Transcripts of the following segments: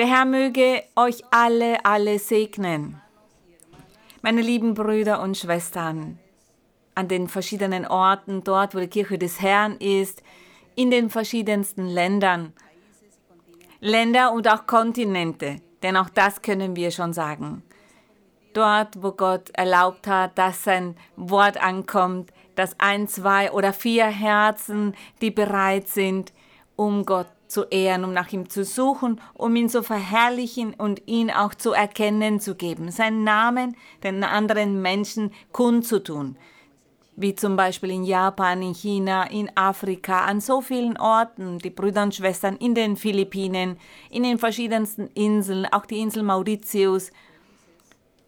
Der Herr möge euch alle, alle segnen. Meine lieben Brüder und Schwestern, an den verschiedenen Orten, dort, wo die Kirche des Herrn ist, in den verschiedensten Ländern, Länder und auch Kontinente, denn auch das können wir schon sagen. Dort, wo Gott erlaubt hat, dass sein Wort ankommt, dass ein, zwei oder vier Herzen, die bereit sind, um Gott zu ehren, um nach ihm zu suchen, um ihn zu verherrlichen und ihn auch zu erkennen zu geben, seinen Namen den anderen Menschen kundzutun, wie zum Beispiel in Japan, in China, in Afrika, an so vielen Orten, die Brüder und Schwestern in den Philippinen, in den verschiedensten Inseln, auch die Insel Mauritius,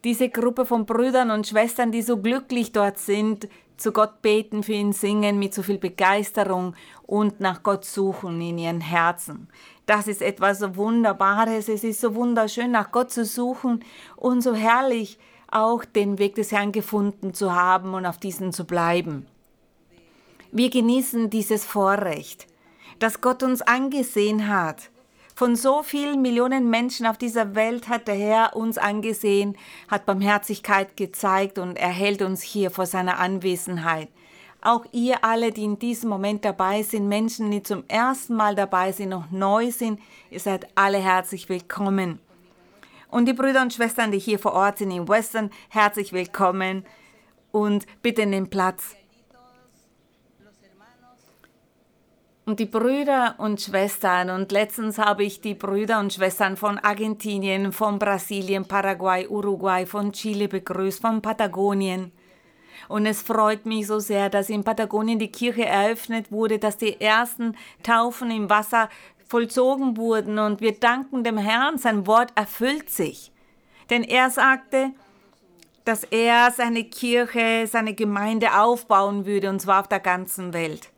diese Gruppe von Brüdern und Schwestern, die so glücklich dort sind, zu Gott beten, für ihn singen mit so viel Begeisterung und nach Gott suchen in ihren Herzen. Das ist etwas so Wunderbares, es ist so wunderschön, nach Gott zu suchen und so herrlich auch den Weg des Herrn gefunden zu haben und auf diesen zu bleiben. Wir genießen dieses Vorrecht, dass Gott uns angesehen hat von so vielen Millionen Menschen auf dieser Welt hat der Herr uns angesehen, hat Barmherzigkeit gezeigt und erhält uns hier vor seiner Anwesenheit. Auch ihr alle, die in diesem Moment dabei sind, Menschen, die zum ersten Mal dabei sind, noch neu sind, ihr seid alle herzlich willkommen. Und die Brüder und Schwestern, die hier vor Ort sind in Western, herzlich willkommen und bitte nehmt Platz. Und die Brüder und Schwestern, und letztens habe ich die Brüder und Schwestern von Argentinien, von Brasilien, Paraguay, Uruguay, von Chile begrüßt, von Patagonien. Und es freut mich so sehr, dass in Patagonien die Kirche eröffnet wurde, dass die ersten Taufen im Wasser vollzogen wurden. Und wir danken dem Herrn, sein Wort erfüllt sich. Denn er sagte, dass er seine Kirche, seine Gemeinde aufbauen würde, und zwar auf der ganzen Welt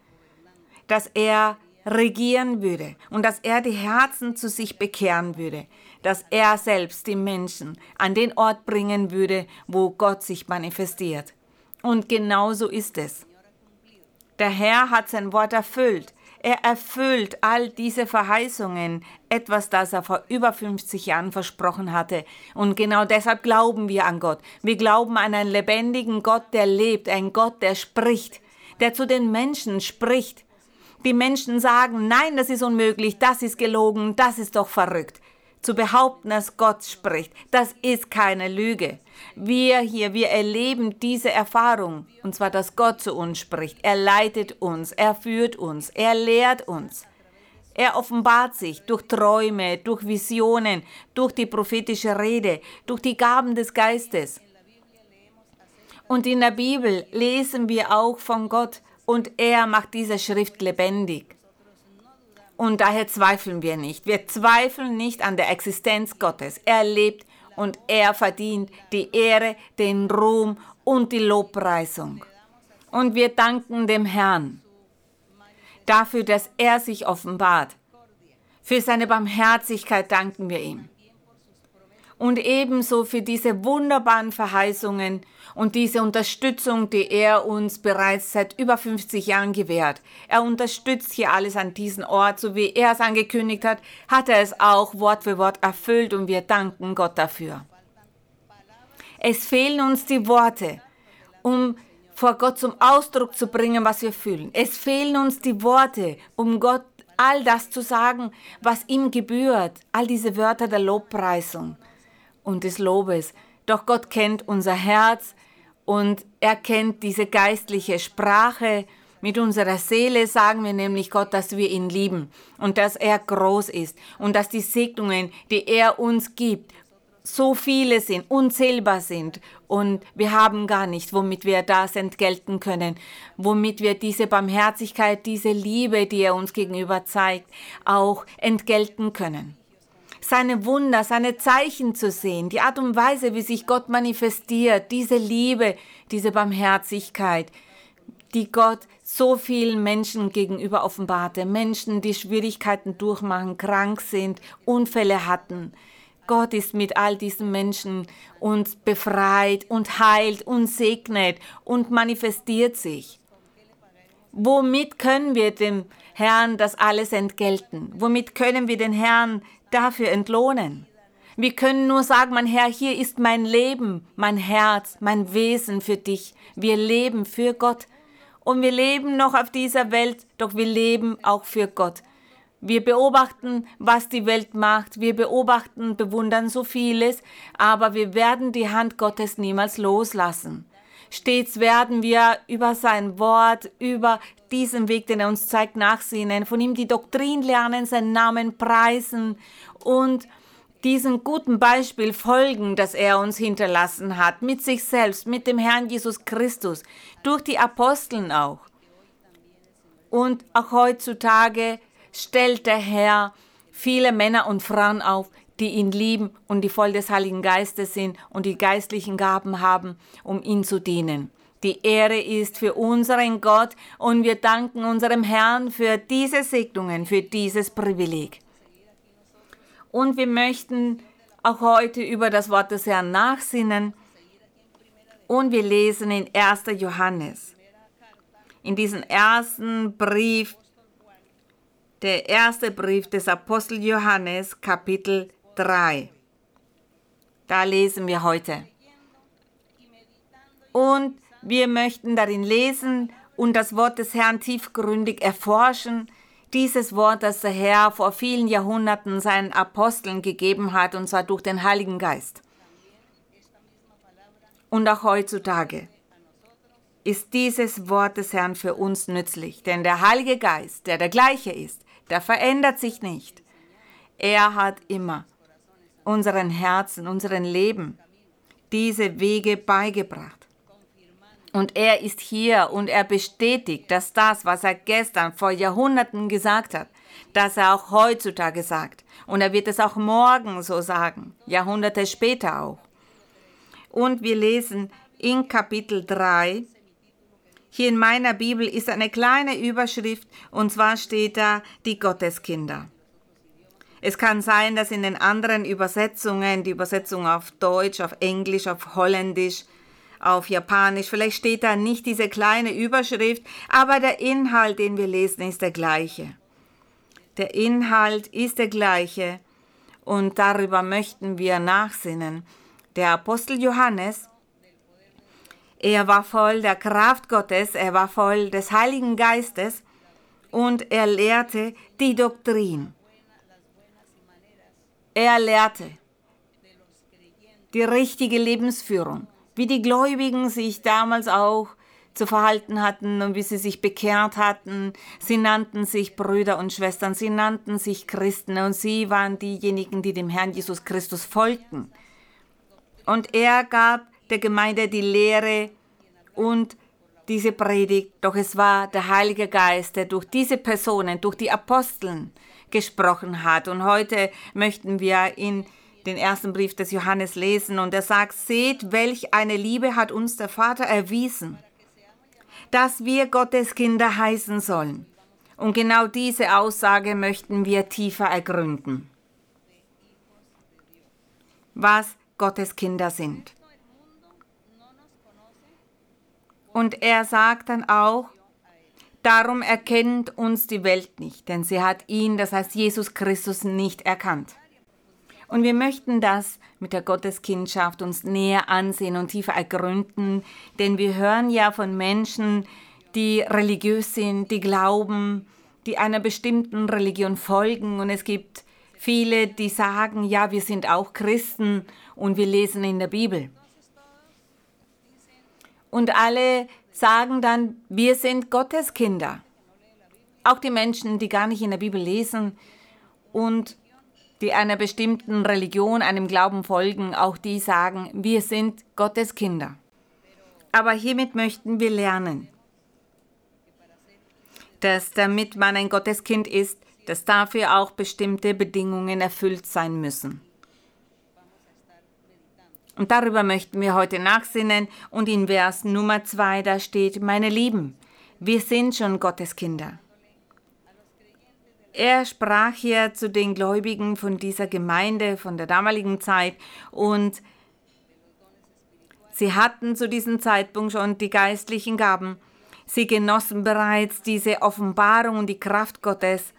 dass er regieren würde und dass er die Herzen zu sich bekehren würde, dass er selbst die Menschen an den Ort bringen würde, wo Gott sich manifestiert. Und genau so ist es. Der Herr hat sein Wort erfüllt. Er erfüllt all diese Verheißungen, etwas, das er vor über 50 Jahren versprochen hatte. Und genau deshalb glauben wir an Gott. Wir glauben an einen lebendigen Gott, der lebt, ein Gott, der spricht, der zu den Menschen spricht die Menschen sagen, nein, das ist unmöglich, das ist gelogen, das ist doch verrückt. Zu behaupten, dass Gott spricht, das ist keine Lüge. Wir hier, wir erleben diese Erfahrung, und zwar, dass Gott zu uns spricht. Er leitet uns, er führt uns, er lehrt uns. Er offenbart sich durch Träume, durch Visionen, durch die prophetische Rede, durch die Gaben des Geistes. Und in der Bibel lesen wir auch von Gott, und er macht diese Schrift lebendig. Und daher zweifeln wir nicht. Wir zweifeln nicht an der Existenz Gottes. Er lebt und er verdient die Ehre, den Ruhm und die Lobpreisung. Und wir danken dem Herrn dafür, dass er sich offenbart. Für seine Barmherzigkeit danken wir ihm und ebenso für diese wunderbaren Verheißungen und diese Unterstützung, die er uns bereits seit über 50 Jahren gewährt. Er unterstützt hier alles an diesem Ort, so wie er es angekündigt hat, hat er es auch Wort für Wort erfüllt und wir danken Gott dafür. Es fehlen uns die Worte, um vor Gott zum Ausdruck zu bringen, was wir fühlen. Es fehlen uns die Worte, um Gott all das zu sagen, was ihm gebührt, all diese Wörter der Lobpreisung und des Lobes. Doch Gott kennt unser Herz und er kennt diese geistliche Sprache. Mit unserer Seele sagen wir nämlich Gott, dass wir ihn lieben und dass er groß ist und dass die Segnungen, die er uns gibt, so viele sind, unzählbar sind und wir haben gar nicht, womit wir das entgelten können, womit wir diese Barmherzigkeit, diese Liebe, die er uns gegenüber zeigt, auch entgelten können seine Wunder, seine Zeichen zu sehen, die Art und Weise, wie sich Gott manifestiert, diese Liebe, diese Barmherzigkeit, die Gott so vielen Menschen gegenüber offenbarte. Menschen, die Schwierigkeiten durchmachen, krank sind, Unfälle hatten. Gott ist mit all diesen Menschen und befreit und heilt und segnet und manifestiert sich. Womit können wir dem Herrn das alles entgelten? Womit können wir den Herrn dafür entlohnen. Wir können nur sagen, mein Herr, hier ist mein Leben, mein Herz, mein Wesen für dich. Wir leben für Gott. Und wir leben noch auf dieser Welt, doch wir leben auch für Gott. Wir beobachten, was die Welt macht. Wir beobachten, bewundern so vieles, aber wir werden die Hand Gottes niemals loslassen. Stets werden wir über sein Wort, über diesen Weg, den er uns zeigt, nachsehen, von ihm die Doktrin lernen, seinen Namen preisen und diesem guten Beispiel folgen, das er uns hinterlassen hat, mit sich selbst, mit dem Herrn Jesus Christus, durch die Aposteln auch. Und auch heutzutage stellt der Herr viele Männer und Frauen auf, die ihn lieben und die voll des Heiligen Geistes sind und die geistlichen Gaben haben, um ihn zu dienen. Die Ehre ist für unseren Gott und wir danken unserem Herrn für diese Segnungen, für dieses Privileg. Und wir möchten auch heute über das Wort des Herrn nachsinnen. Und wir lesen in 1. Johannes. In diesem ersten Brief, der erste Brief des Apostel Johannes, Kapitel 3. Da lesen wir heute. Und wir möchten darin lesen und das Wort des Herrn tiefgründig erforschen, dieses Wort, das der Herr vor vielen Jahrhunderten seinen Aposteln gegeben hat, und zwar durch den Heiligen Geist. Und auch heutzutage ist dieses Wort des Herrn für uns nützlich, denn der Heilige Geist, der der gleiche ist, der verändert sich nicht. Er hat immer unseren Herzen, unseren Leben diese Wege beigebracht. Und er ist hier und er bestätigt, dass das, was er gestern vor Jahrhunderten gesagt hat, dass er auch heutzutage sagt. Und er wird es auch morgen so sagen, Jahrhunderte später auch. Und wir lesen in Kapitel 3, hier in meiner Bibel ist eine kleine Überschrift und zwar steht da die Gotteskinder. Es kann sein, dass in den anderen Übersetzungen, die Übersetzung auf Deutsch, auf Englisch, auf Holländisch, auf Japanisch. Vielleicht steht da nicht diese kleine Überschrift, aber der Inhalt, den wir lesen, ist der gleiche. Der Inhalt ist der gleiche und darüber möchten wir nachsinnen. Der Apostel Johannes, er war voll der Kraft Gottes, er war voll des Heiligen Geistes und er lehrte die Doktrin. Er lehrte die richtige Lebensführung wie die Gläubigen sich damals auch zu verhalten hatten und wie sie sich bekehrt hatten. Sie nannten sich Brüder und Schwestern, sie nannten sich Christen und sie waren diejenigen, die dem Herrn Jesus Christus folgten. Und er gab der Gemeinde die Lehre und diese Predigt, doch es war der Heilige Geist, der durch diese Personen, durch die Aposteln gesprochen hat. Und heute möchten wir in den ersten Brief des Johannes lesen und er sagt, seht, welch eine Liebe hat uns der Vater erwiesen, dass wir Gottes Kinder heißen sollen. Und genau diese Aussage möchten wir tiefer ergründen. Was Gottes Kinder sind. Und er sagt dann auch, darum erkennt uns die Welt nicht, denn sie hat ihn, das heißt Jesus Christus, nicht erkannt. Und wir möchten das mit der Gotteskindschaft uns näher ansehen und tiefer ergründen, denn wir hören ja von Menschen, die religiös sind, die glauben, die einer bestimmten Religion folgen und es gibt viele, die sagen, ja, wir sind auch Christen und wir lesen in der Bibel. Und alle sagen dann, wir sind Gottes Kinder. Auch die Menschen, die gar nicht in der Bibel lesen und die einer bestimmten Religion, einem Glauben folgen, auch die sagen, wir sind Gottes Kinder. Aber hiermit möchten wir lernen, dass damit man ein Gotteskind ist, dass dafür auch bestimmte Bedingungen erfüllt sein müssen. Und darüber möchten wir heute nachsinnen und in Vers Nummer 2 da steht, meine Lieben, wir sind schon Gottes Kinder. Er sprach hier zu den Gläubigen von dieser Gemeinde, von der damaligen Zeit und sie hatten zu diesem Zeitpunkt schon die geistlichen Gaben. Sie genossen bereits diese Offenbarung und die Kraft Gottes.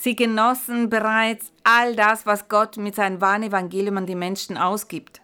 Sie genossen bereits all das, was Gott mit seinem wahren Evangelium an die Menschen ausgibt.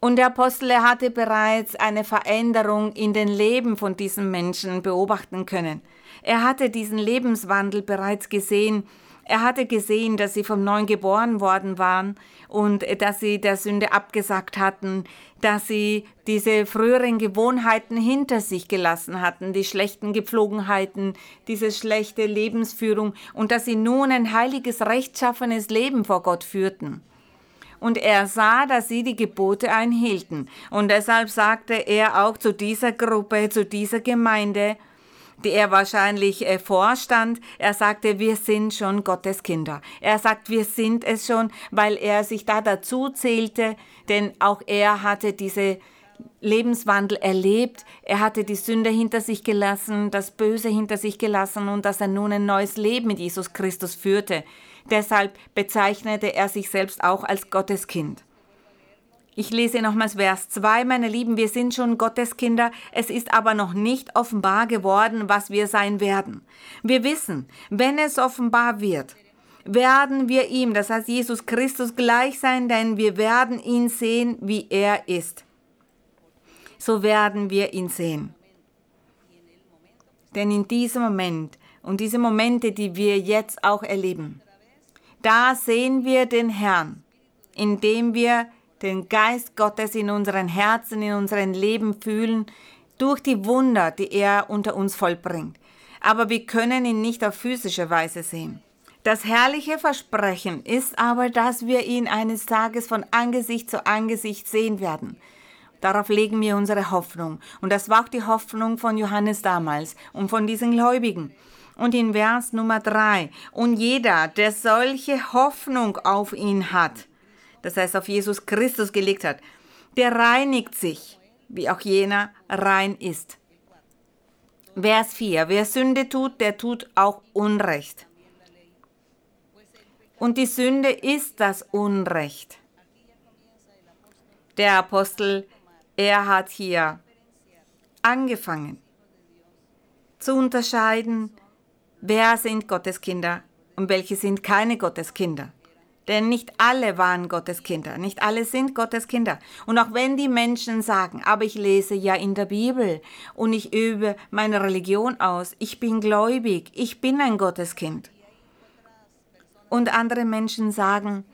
Und der Apostel, hatte bereits eine Veränderung in den Leben von diesen Menschen beobachten können. Er hatte diesen Lebenswandel bereits gesehen. Er hatte gesehen, dass sie vom Neuen geboren worden waren und dass sie der Sünde abgesagt hatten, dass sie diese früheren Gewohnheiten hinter sich gelassen hatten, die schlechten Gepflogenheiten, diese schlechte Lebensführung und dass sie nun ein heiliges, rechtschaffenes Leben vor Gott führten und er sah, dass sie die Gebote einhielten. Und deshalb sagte er auch zu dieser Gruppe, zu dieser Gemeinde, die er wahrscheinlich äh, vorstand. Er sagte, wir sind schon Gottes Kinder. Er sagt, wir sind es schon, weil er sich da dazu zählte, denn auch er hatte diese Lebenswandel erlebt. Er hatte die Sünde hinter sich gelassen, das Böse hinter sich gelassen und dass er nun ein neues Leben mit Jesus Christus führte. Deshalb bezeichnete er sich selbst auch als Gotteskind. Ich lese nochmals Vers 2, meine Lieben, wir sind schon Gotteskinder, es ist aber noch nicht offenbar geworden, was wir sein werden. Wir wissen, wenn es offenbar wird, werden wir ihm, das heißt Jesus Christus, gleich sein, denn wir werden ihn sehen, wie er ist. So werden wir ihn sehen. Denn in diesem Moment und diese Momente, die wir jetzt auch erleben, da sehen wir den Herrn, indem wir den Geist Gottes in unseren Herzen, in unserem Leben fühlen, durch die Wunder, die er unter uns vollbringt. Aber wir können ihn nicht auf physische Weise sehen. Das herrliche Versprechen ist aber, dass wir ihn eines Tages von Angesicht zu Angesicht sehen werden. Darauf legen wir unsere Hoffnung. Und das war auch die Hoffnung von Johannes damals und von diesen Gläubigen. Und in Vers Nummer 3, und jeder, der solche Hoffnung auf ihn hat, das heißt auf Jesus Christus gelegt hat, der reinigt sich, wie auch jener rein ist. Vers 4, wer Sünde tut, der tut auch Unrecht. Und die Sünde ist das Unrecht. Der Apostel, er hat hier angefangen zu unterscheiden, wer sind Gottes Kinder und welche sind keine Gottes Kinder. Denn nicht alle waren Gottes Kinder, nicht alle sind Gottes Kinder. Und auch wenn die Menschen sagen, aber ich lese ja in der Bibel und ich übe meine Religion aus, ich bin gläubig, ich bin ein Gotteskind. Und andere Menschen sagen,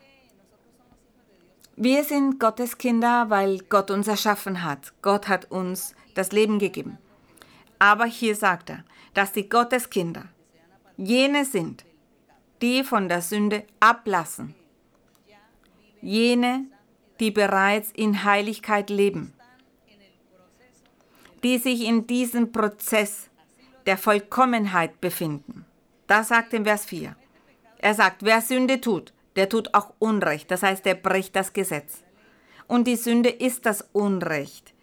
wir sind Gottes Kinder, weil Gott uns erschaffen hat. Gott hat uns das Leben gegeben. Aber hier sagt er, dass die Gotteskinder jene sind, die von der Sünde ablassen, jene, die bereits in Heiligkeit leben, die sich in diesem Prozess der Vollkommenheit befinden. Das sagt in Vers 4. Er sagt, wer Sünde tut, der tut auch Unrecht, das heißt, er bricht das Gesetz. Und die Sünde ist das Unrecht.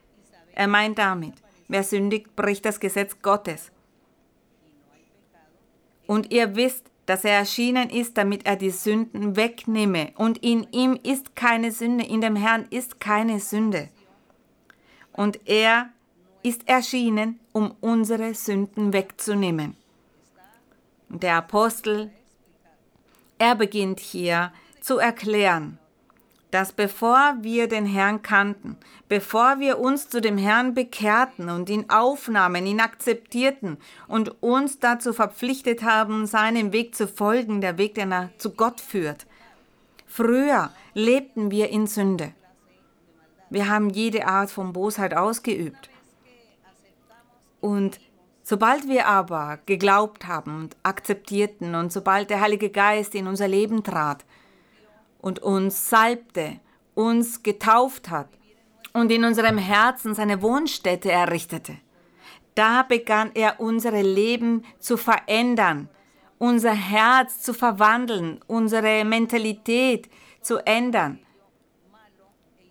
Er meint damit, wer sündigt, bricht das Gesetz Gottes. Und ihr wisst, dass er erschienen ist, damit er die Sünden wegnehme. Und in ihm ist keine Sünde, in dem Herrn ist keine Sünde. Und er ist erschienen, um unsere Sünden wegzunehmen. Der Apostel, er beginnt hier zu erklären, dass bevor wir den Herrn kannten, bevor wir uns zu dem Herrn bekehrten und ihn aufnahmen, ihn akzeptierten und uns dazu verpflichtet haben, seinem Weg zu folgen, der Weg, der zu Gott führt. Früher lebten wir in Sünde. Wir haben jede Art von Bosheit ausgeübt. Und sobald wir aber geglaubt haben und akzeptierten und sobald der Heilige Geist in unser Leben trat, und uns salbte, uns getauft hat und in unserem Herzen seine Wohnstätte errichtete. Da begann er unsere Leben zu verändern, unser Herz zu verwandeln, unsere Mentalität zu ändern,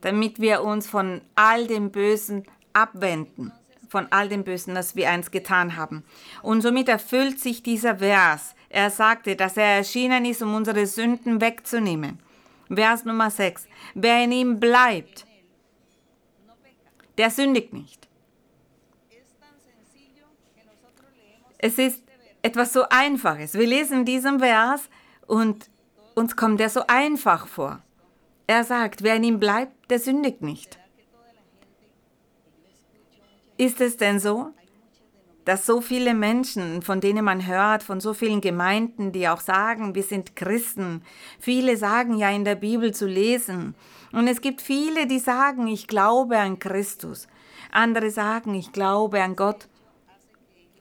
damit wir uns von all dem Bösen abwenden, von all dem Bösen, das wir einst getan haben. Und somit erfüllt sich dieser Vers. Er sagte, dass er erschienen ist, um unsere Sünden wegzunehmen. Vers Nummer 6. Wer in ihm bleibt, der sündigt nicht. Es ist etwas so Einfaches. Wir lesen diesen Vers und uns kommt er so einfach vor. Er sagt, wer in ihm bleibt, der sündigt nicht. Ist es denn so, dass so viele Menschen, von denen man hört, von so vielen Gemeinden, die auch sagen, wir sind Christen, viele sagen ja in der Bibel zu lesen. Und es gibt viele, die sagen, ich glaube an Christus. Andere sagen, ich glaube an Gott.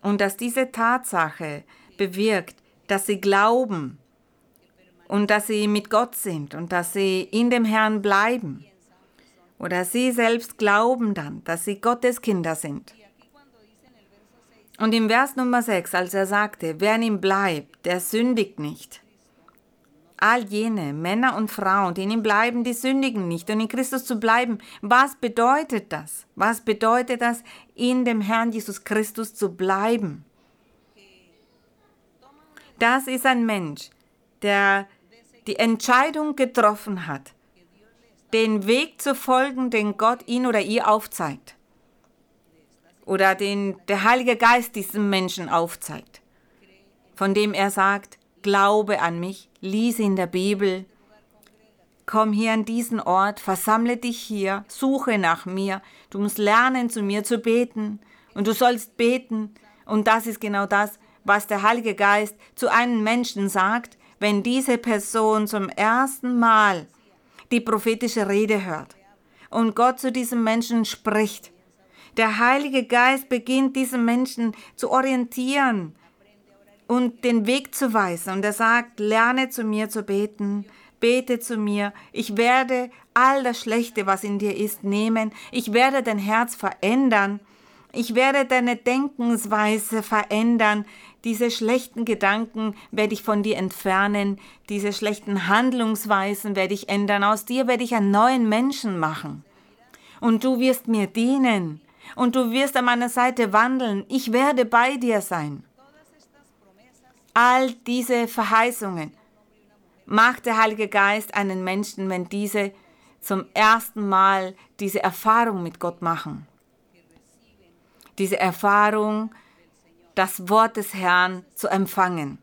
Und dass diese Tatsache bewirkt, dass sie glauben und dass sie mit Gott sind und dass sie in dem Herrn bleiben. Oder sie selbst glauben dann, dass sie Gottes Kinder sind. Und im Vers Nummer 6, als er sagte, wer in ihm bleibt, der sündigt nicht. All jene Männer und Frauen, die in ihm bleiben, die sündigen nicht. Und in Christus zu bleiben, was bedeutet das? Was bedeutet das, in dem Herrn Jesus Christus zu bleiben? Das ist ein Mensch, der die Entscheidung getroffen hat, den Weg zu folgen, den Gott ihn oder ihr aufzeigt oder den der Heilige Geist diesem Menschen aufzeigt, von dem er sagt, glaube an mich, lies in der Bibel, komm hier an diesen Ort, versammle dich hier, suche nach mir, du musst lernen, zu mir zu beten und du sollst beten. Und das ist genau das, was der Heilige Geist zu einem Menschen sagt, wenn diese Person zum ersten Mal die prophetische Rede hört und Gott zu diesem Menschen spricht der Heilige Geist beginnt diesen Menschen zu orientieren und den Weg zu weisen. Und er sagt, lerne zu mir zu beten, bete zu mir. Ich werde all das Schlechte, was in dir ist, nehmen. Ich werde dein Herz verändern. Ich werde deine Denkensweise verändern. Diese schlechten Gedanken werde ich von dir entfernen. Diese schlechten Handlungsweisen werde ich ändern. Aus dir werde ich einen neuen Menschen machen. Und du wirst mir dienen und du wirst an meiner Seite wandeln. Ich werde bei dir sein. All diese Verheißungen macht der Heilige Geist einen Menschen, wenn diese zum ersten Mal diese Erfahrung mit Gott machen. Diese Erfahrung, das Wort des Herrn zu empfangen.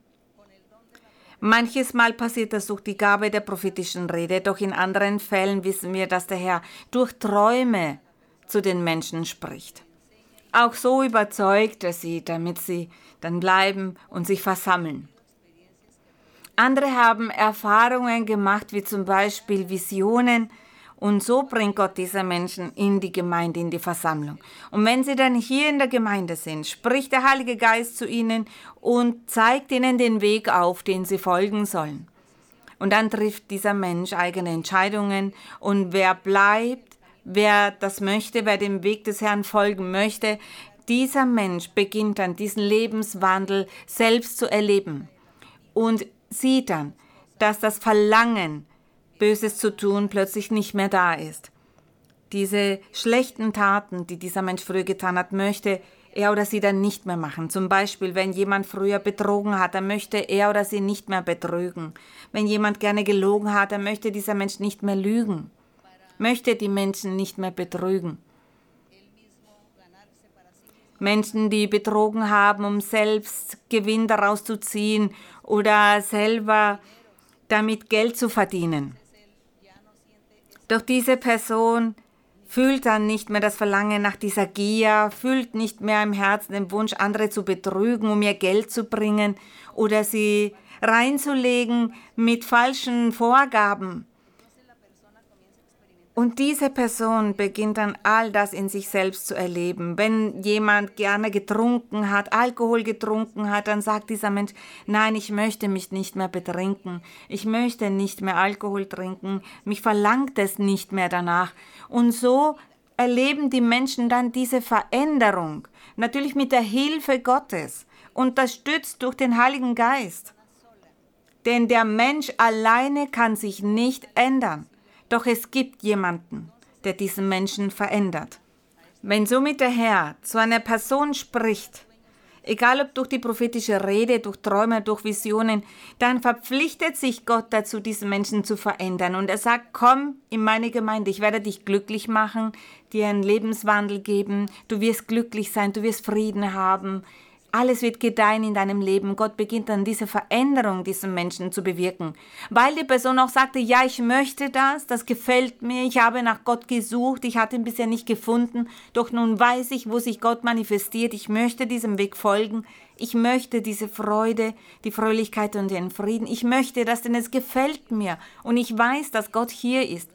Manches Mal passiert das durch die Gabe der prophetischen Rede, doch in anderen Fällen wissen wir, dass der Herr durch Träume zu den Menschen spricht. Auch so überzeugt er sie, damit sie dann bleiben und sich versammeln. Andere haben Erfahrungen gemacht, wie zum Beispiel Visionen, und so bringt Gott diese Menschen in die Gemeinde, in die Versammlung. Und wenn sie dann hier in der Gemeinde sind, spricht der Heilige Geist zu ihnen und zeigt ihnen den Weg auf, den sie folgen sollen. Und dann trifft dieser Mensch eigene Entscheidungen und wer bleibt, Wer das möchte, wer dem Weg des Herrn folgen möchte, dieser Mensch beginnt dann diesen Lebenswandel selbst zu erleben und sieht dann, dass das Verlangen, Böses zu tun, plötzlich nicht mehr da ist. Diese schlechten Taten, die dieser Mensch früher getan hat, möchte er oder sie dann nicht mehr machen. Zum Beispiel, wenn jemand früher betrogen hat, dann möchte er oder sie nicht mehr betrügen. Wenn jemand gerne gelogen hat, dann möchte dieser Mensch nicht mehr lügen möchte die Menschen nicht mehr betrügen. Menschen, die betrogen haben, um selbst Gewinn daraus zu ziehen oder selber damit Geld zu verdienen. Doch diese Person fühlt dann nicht mehr das Verlangen nach dieser Gier, fühlt nicht mehr im Herzen den Wunsch, andere zu betrügen, um ihr Geld zu bringen oder sie reinzulegen mit falschen Vorgaben. Und diese Person beginnt dann all das in sich selbst zu erleben. Wenn jemand gerne getrunken hat, Alkohol getrunken hat, dann sagt dieser Mensch, nein, ich möchte mich nicht mehr betrinken. Ich möchte nicht mehr Alkohol trinken. Mich verlangt es nicht mehr danach. Und so erleben die Menschen dann diese Veränderung. Natürlich mit der Hilfe Gottes, unterstützt durch den Heiligen Geist. Denn der Mensch alleine kann sich nicht ändern. Doch es gibt jemanden, der diesen Menschen verändert. Wenn somit der Herr zu einer Person spricht, egal ob durch die prophetische Rede, durch Träume, durch Visionen, dann verpflichtet sich Gott dazu, diesen Menschen zu verändern. Und er sagt, komm in meine Gemeinde, ich werde dich glücklich machen, dir einen Lebenswandel geben, du wirst glücklich sein, du wirst Frieden haben. Alles wird gedeihen in deinem Leben. Gott beginnt dann diese Veränderung diesen Menschen zu bewirken. Weil die Person auch sagte, ja, ich möchte das, das gefällt mir, ich habe nach Gott gesucht, ich hatte ihn bisher nicht gefunden, doch nun weiß ich, wo sich Gott manifestiert, ich möchte diesem Weg folgen, ich möchte diese Freude, die Fröhlichkeit und den Frieden, ich möchte das, denn es gefällt mir und ich weiß, dass Gott hier ist.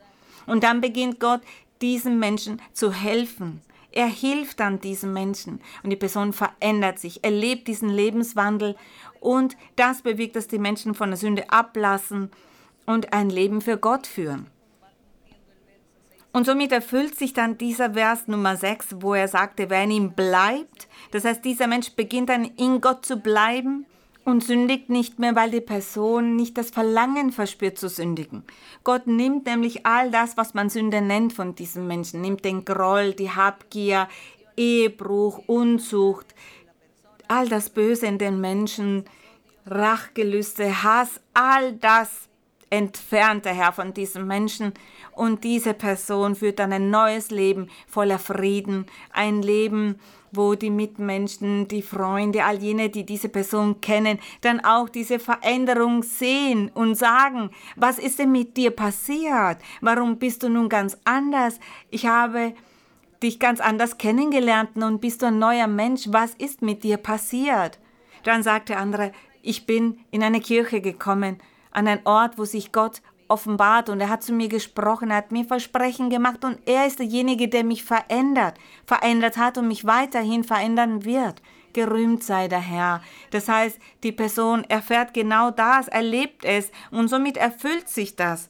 Und dann beginnt Gott, diesem Menschen zu helfen. Er hilft dann diesem Menschen. Und die Person verändert sich, erlebt diesen Lebenswandel. Und das bewirkt, dass die Menschen von der Sünde ablassen und ein Leben für Gott führen. Und somit erfüllt sich dann dieser Vers Nummer 6, wo er sagte, wer in ihm bleibt, das heißt, dieser Mensch beginnt dann in Gott zu bleiben und sündigt nicht mehr, weil die Person nicht das Verlangen verspürt zu sündigen. Gott nimmt nämlich all das, was man Sünde nennt von diesem Menschen, nimmt den Groll, die Habgier, Ehebruch, Unzucht, all das Böse in den Menschen, Rachgelüste, Hass, all das entfernt der Herr von diesem Menschen und diese Person führt dann ein neues Leben voller Frieden, ein Leben, wo die Mitmenschen, die Freunde, all jene, die diese Person kennen, dann auch diese Veränderung sehen und sagen, was ist denn mit dir passiert? Warum bist du nun ganz anders? Ich habe dich ganz anders kennengelernt und bist du ein neuer Mensch. Was ist mit dir passiert? Dann sagt der andere, ich bin in eine Kirche gekommen, an einen Ort, wo sich Gott offenbart und er hat zu mir gesprochen, er hat mir Versprechen gemacht und er ist derjenige, der mich verändert, verändert hat und mich weiterhin verändern wird. Gerühmt sei der Herr. Das heißt, die Person erfährt genau das, erlebt es und somit erfüllt sich das.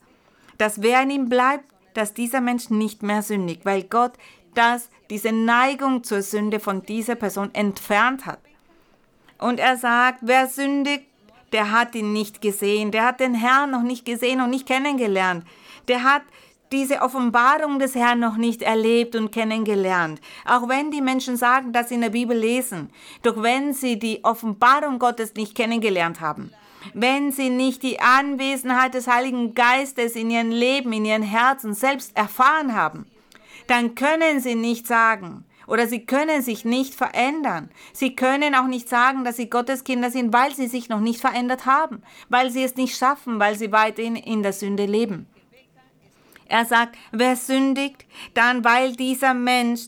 Dass wer in ihm bleibt, dass dieser Mensch nicht mehr sündigt, weil Gott das, diese Neigung zur Sünde von dieser Person entfernt hat. Und er sagt, wer sündigt, der hat ihn nicht gesehen, der hat den Herrn noch nicht gesehen und nicht kennengelernt. Der hat diese Offenbarung des Herrn noch nicht erlebt und kennengelernt. Auch wenn die Menschen sagen, dass sie in der Bibel lesen, doch wenn sie die Offenbarung Gottes nicht kennengelernt haben, wenn sie nicht die Anwesenheit des Heiligen Geistes in ihrem Leben, in ihren Herzen selbst erfahren haben, dann können sie nicht sagen, oder sie können sich nicht verändern. Sie können auch nicht sagen, dass sie Gottes Kinder sind, weil sie sich noch nicht verändert haben, weil sie es nicht schaffen, weil sie weiterhin in der Sünde leben. Er sagt, wer sündigt, dann weil dieser Mensch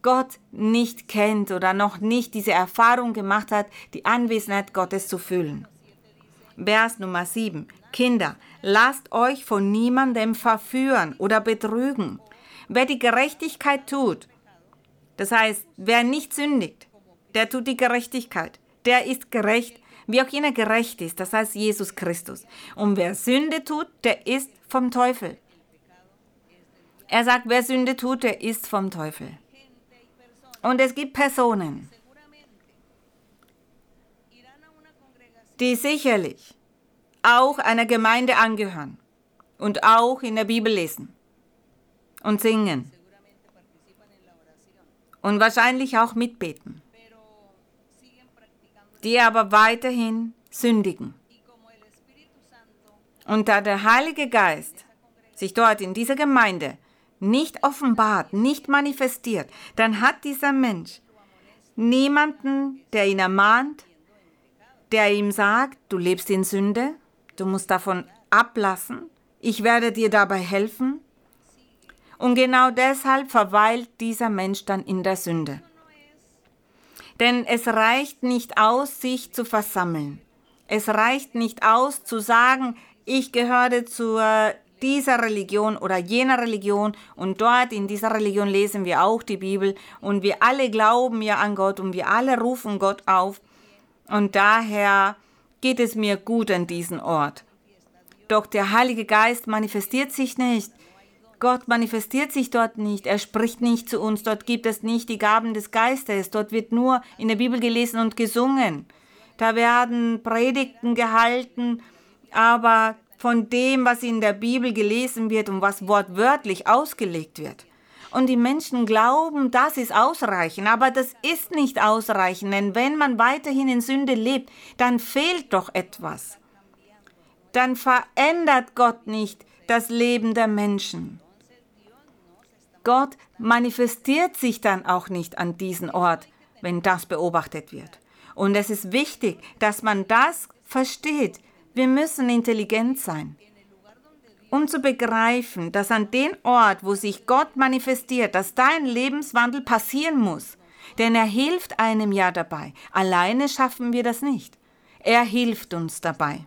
Gott nicht kennt oder noch nicht diese Erfahrung gemacht hat, die Anwesenheit Gottes zu fühlen. Vers Nummer 7. Kinder, lasst euch von niemandem verführen oder betrügen. Wer die Gerechtigkeit tut das heißt, wer nicht sündigt, der tut die Gerechtigkeit. Der ist gerecht, wie auch jener gerecht ist, das heißt Jesus Christus. Und wer Sünde tut, der ist vom Teufel. Er sagt, wer Sünde tut, der ist vom Teufel. Und es gibt Personen, die sicherlich auch einer Gemeinde angehören und auch in der Bibel lesen und singen und wahrscheinlich auch mitbeten, die aber weiterhin sündigen. Und da der Heilige Geist sich dort in dieser Gemeinde nicht offenbart, nicht manifestiert, dann hat dieser Mensch niemanden, der ihn ermahnt, der ihm sagt, du lebst in Sünde, du musst davon ablassen, ich werde dir dabei helfen, und genau deshalb verweilt dieser Mensch dann in der Sünde. Denn es reicht nicht aus, sich zu versammeln. Es reicht nicht aus, zu sagen, ich gehöre zu dieser Religion oder jener Religion und dort in dieser Religion lesen wir auch die Bibel und wir alle glauben ja an Gott und wir alle rufen Gott auf und daher geht es mir gut an diesem Ort. Doch der Heilige Geist manifestiert sich nicht. Gott manifestiert sich dort nicht, er spricht nicht zu uns, dort gibt es nicht die Gaben des Geistes, dort wird nur in der Bibel gelesen und gesungen. Da werden Predigten gehalten, aber von dem, was in der Bibel gelesen wird und was wortwörtlich ausgelegt wird. Und die Menschen glauben, das ist ausreichend, aber das ist nicht ausreichend, denn wenn man weiterhin in Sünde lebt, dann fehlt doch etwas. Dann verändert Gott nicht das Leben der Menschen. Gott manifestiert sich dann auch nicht an diesen Ort, wenn das beobachtet wird. Und es ist wichtig, dass man das versteht. Wir müssen intelligent sein, um zu begreifen, dass an den Ort, wo sich Gott manifestiert, dass da ein Lebenswandel passieren muss. Denn er hilft einem ja dabei. Alleine schaffen wir das nicht. Er hilft uns dabei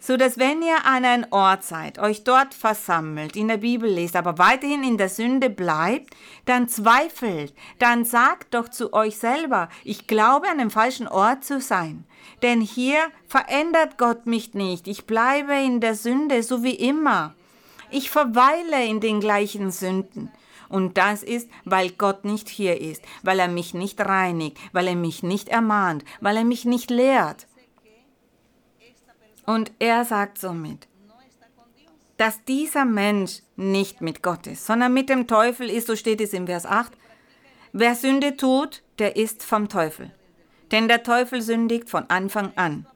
so dass wenn ihr an einen Ort seid, euch dort versammelt, in der Bibel lest, aber weiterhin in der Sünde bleibt, dann zweifelt, dann sagt doch zu euch selber, ich glaube an dem falschen Ort zu sein. Denn hier verändert Gott mich nicht, ich bleibe in der Sünde so wie immer. Ich verweile in den gleichen Sünden. Und das ist, weil Gott nicht hier ist, weil er mich nicht reinigt, weil er mich nicht ermahnt, weil er mich nicht lehrt. Und er sagt somit, dass dieser Mensch nicht mit Gott ist, sondern mit dem Teufel ist, so steht es im Vers 8, wer Sünde tut, der ist vom Teufel. Denn der Teufel sündigt von Anfang an.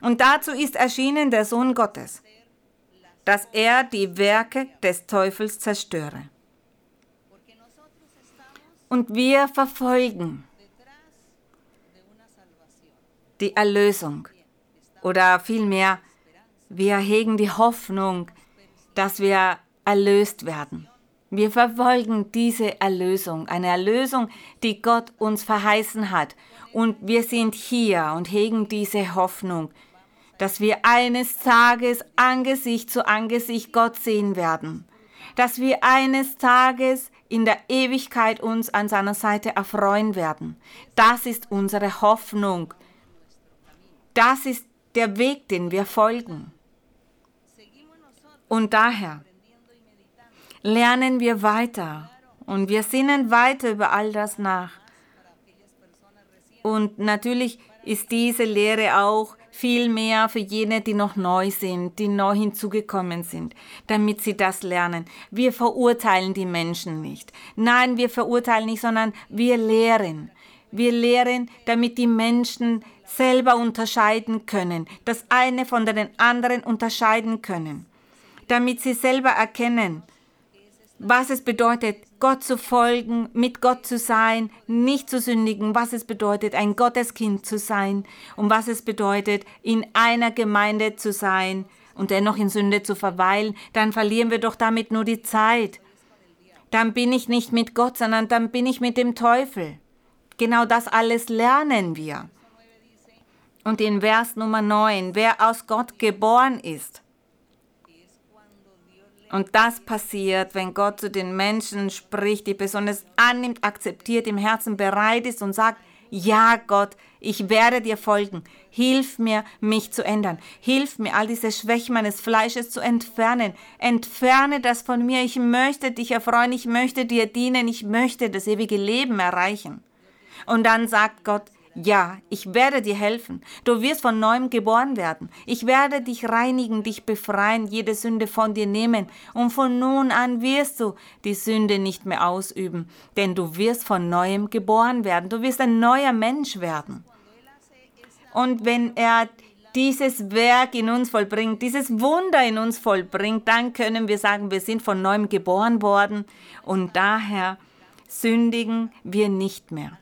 Und dazu ist erschienen der Sohn Gottes, dass er die Werke des Teufels zerstöre. Und wir verfolgen die Erlösung oder vielmehr, wir hegen die Hoffnung, dass wir erlöst werden. Wir verfolgen diese Erlösung, eine Erlösung, die Gott uns verheißen hat. Und wir sind hier und hegen diese Hoffnung, dass wir eines Tages Angesicht zu Angesicht Gott sehen werden. Dass wir eines Tages in der Ewigkeit uns an seiner Seite erfreuen werden. Das ist unsere Hoffnung. Das ist der Weg, den wir folgen. Und daher lernen wir weiter und wir sinnen weiter über all das nach. Und natürlich ist diese Lehre auch viel mehr für jene, die noch neu sind, die neu hinzugekommen sind, damit sie das lernen. Wir verurteilen die Menschen nicht. Nein, wir verurteilen nicht, sondern wir lehren. Wir lehren, damit die Menschen selber unterscheiden können, das eine von den anderen unterscheiden können, damit sie selber erkennen, was es bedeutet, Gott zu folgen, mit Gott zu sein, nicht zu sündigen, was es bedeutet, ein Gotteskind zu sein und was es bedeutet, in einer Gemeinde zu sein und dennoch in Sünde zu verweilen, dann verlieren wir doch damit nur die Zeit. Dann bin ich nicht mit Gott, sondern dann bin ich mit dem Teufel. Genau das alles lernen wir. Und in Vers Nummer 9, wer aus Gott geboren ist. Und das passiert, wenn Gott zu den Menschen spricht, die Person es annimmt, akzeptiert, im Herzen bereit ist und sagt, ja Gott, ich werde dir folgen. Hilf mir, mich zu ändern. Hilf mir, all diese Schwächen meines Fleisches zu entfernen. Entferne das von mir. Ich möchte dich erfreuen. Ich möchte dir dienen. Ich möchte das ewige Leben erreichen. Und dann sagt Gott, ja, ich werde dir helfen. Du wirst von neuem geboren werden. Ich werde dich reinigen, dich befreien, jede Sünde von dir nehmen. Und von nun an wirst du die Sünde nicht mehr ausüben, denn du wirst von neuem geboren werden. Du wirst ein neuer Mensch werden. Und wenn er dieses Werk in uns vollbringt, dieses Wunder in uns vollbringt, dann können wir sagen, wir sind von neuem geboren worden und daher sündigen wir nicht mehr.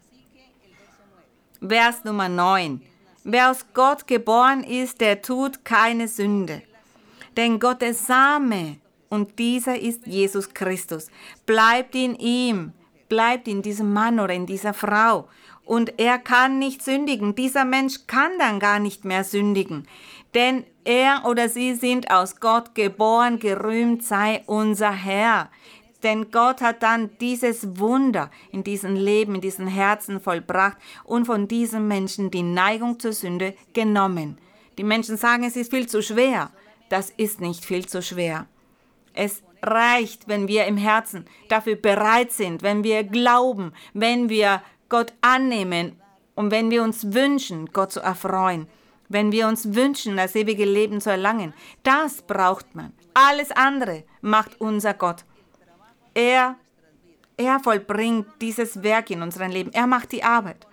Vers Nummer 9. Wer aus Gott geboren ist, der tut keine Sünde. Denn Gottes Same, und dieser ist Jesus Christus, bleibt in ihm, bleibt in diesem Mann oder in dieser Frau. Und er kann nicht sündigen. Dieser Mensch kann dann gar nicht mehr sündigen. Denn er oder sie sind aus Gott geboren, gerühmt sei unser Herr. Denn Gott hat dann dieses Wunder in diesem Leben, in diesen Herzen vollbracht und von diesen Menschen die Neigung zur Sünde genommen. Die Menschen sagen, es ist viel zu schwer. Das ist nicht viel zu schwer. Es reicht, wenn wir im Herzen dafür bereit sind, wenn wir glauben, wenn wir Gott annehmen und wenn wir uns wünschen, Gott zu erfreuen, wenn wir uns wünschen, das ewige Leben zu erlangen. Das braucht man. Alles andere macht unser Gott. Er, er vollbringt dieses Werk in unserem Leben. Er macht die Arbeit.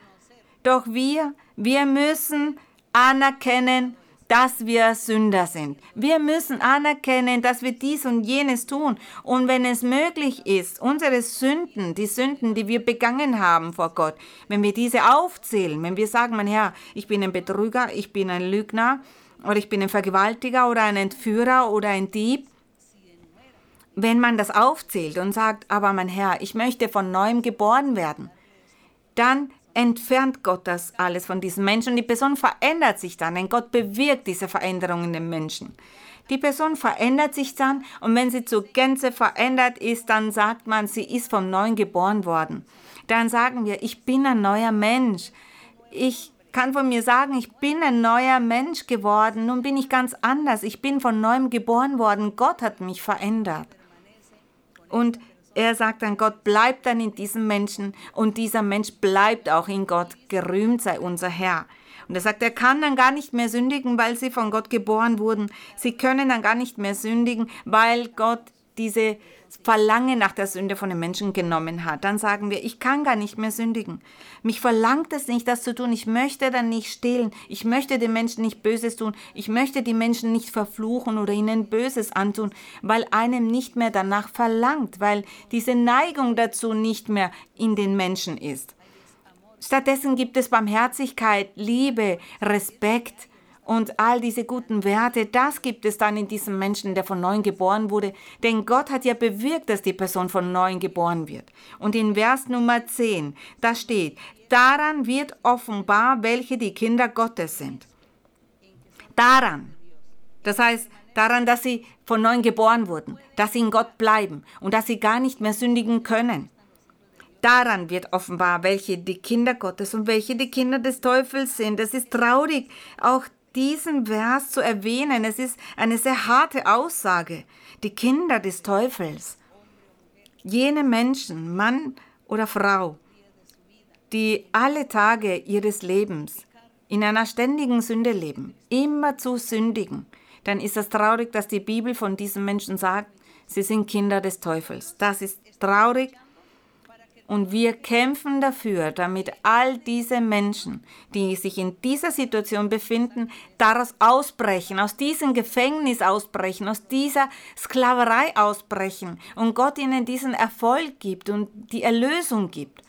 Doch wir, wir müssen anerkennen, dass wir Sünder sind. Wir müssen anerkennen, dass wir dies und jenes tun. Und wenn es möglich ist, unsere Sünden, die Sünden, die wir begangen haben vor Gott, wenn wir diese aufzählen, wenn wir sagen, mein Herr, ich bin ein Betrüger, ich bin ein Lügner oder ich bin ein Vergewaltiger oder ein Entführer oder ein Dieb, wenn man das aufzählt und sagt, aber mein Herr, ich möchte von neuem geboren werden, dann entfernt Gott das alles von diesem Menschen und die Person verändert sich dann, denn Gott bewirkt diese Veränderung in den Menschen. Die Person verändert sich dann und wenn sie zur Gänze verändert ist, dann sagt man, sie ist vom Neuen geboren worden. Dann sagen wir, ich bin ein neuer Mensch. Ich kann von mir sagen, ich bin ein neuer Mensch geworden. Nun bin ich ganz anders. Ich bin von neuem geboren worden. Gott hat mich verändert. Und er sagt dann, Gott bleibt dann in diesem Menschen und dieser Mensch bleibt auch in Gott. Gerühmt sei unser Herr. Und er sagt, er kann dann gar nicht mehr sündigen, weil sie von Gott geboren wurden. Sie können dann gar nicht mehr sündigen, weil Gott diese Verlangen nach der Sünde von den Menschen genommen hat, dann sagen wir, ich kann gar nicht mehr sündigen. Mich verlangt es nicht, das zu tun. Ich möchte dann nicht stehlen. Ich möchte den Menschen nicht Böses tun. Ich möchte die Menschen nicht verfluchen oder ihnen Böses antun, weil einem nicht mehr danach verlangt, weil diese Neigung dazu nicht mehr in den Menschen ist. Stattdessen gibt es Barmherzigkeit, Liebe, Respekt, und all diese guten Werte, das gibt es dann in diesem Menschen, der von neuem geboren wurde. Denn Gott hat ja bewirkt, dass die Person von neuem geboren wird. Und in Vers Nummer 10, da steht, daran wird offenbar, welche die Kinder Gottes sind. Daran. Das heißt, daran, dass sie von neuem geboren wurden, dass sie in Gott bleiben und dass sie gar nicht mehr sündigen können. Daran wird offenbar, welche die Kinder Gottes und welche die Kinder des Teufels sind. Es ist traurig, auch diesen Vers zu erwähnen. Es ist eine sehr harte Aussage. Die Kinder des Teufels, jene Menschen, Mann oder Frau, die alle Tage ihres Lebens in einer ständigen Sünde leben, immer zu sündigen, dann ist es traurig, dass die Bibel von diesen Menschen sagt, sie sind Kinder des Teufels. Das ist traurig und wir kämpfen dafür, damit all diese Menschen, die sich in dieser Situation befinden, daraus ausbrechen, aus diesem Gefängnis ausbrechen, aus dieser Sklaverei ausbrechen und Gott ihnen diesen Erfolg gibt und die Erlösung gibt.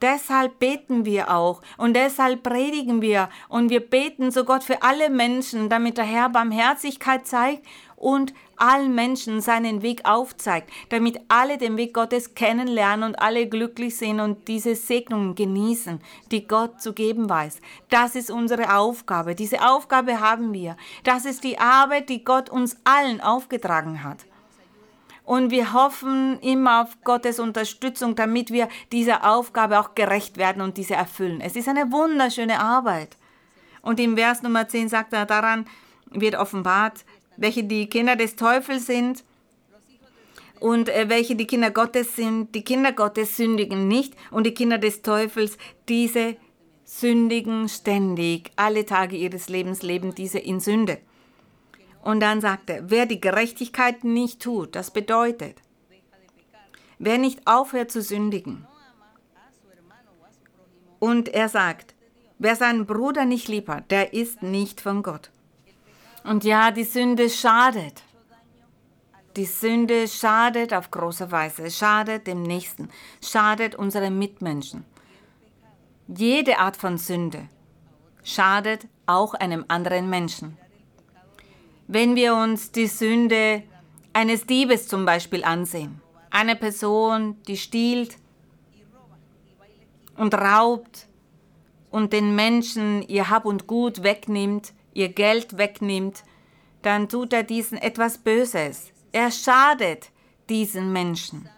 Deshalb beten wir auch und deshalb predigen wir und wir beten zu Gott für alle Menschen, damit der Herr Barmherzigkeit zeigt und allen Menschen seinen Weg aufzeigt, damit alle den Weg Gottes kennenlernen und alle glücklich sind und diese Segnungen genießen, die Gott zu geben weiß. Das ist unsere Aufgabe. Diese Aufgabe haben wir. Das ist die Arbeit, die Gott uns allen aufgetragen hat. Und wir hoffen immer auf Gottes Unterstützung, damit wir dieser Aufgabe auch gerecht werden und diese erfüllen. Es ist eine wunderschöne Arbeit. Und im Vers Nummer 10 sagt er, daran wird offenbart, welche die Kinder des Teufels sind und äh, welche die Kinder Gottes sind. Die Kinder Gottes sündigen nicht und die Kinder des Teufels, diese sündigen ständig. Alle Tage ihres Lebens leben diese in Sünde. Und dann sagt er, wer die Gerechtigkeit nicht tut, das bedeutet, wer nicht aufhört zu sündigen. Und er sagt, wer seinen Bruder nicht lieb hat, der ist nicht von Gott. Und ja, die Sünde schadet. Die Sünde schadet auf große Weise, schadet dem Nächsten, schadet unseren Mitmenschen. Jede Art von Sünde schadet auch einem anderen Menschen. Wenn wir uns die Sünde eines Diebes zum Beispiel ansehen, eine Person, die stiehlt und raubt und den Menschen ihr Hab und Gut wegnimmt, ihr Geld wegnimmt, dann tut er diesen etwas Böses. Er schadet diesen Menschen.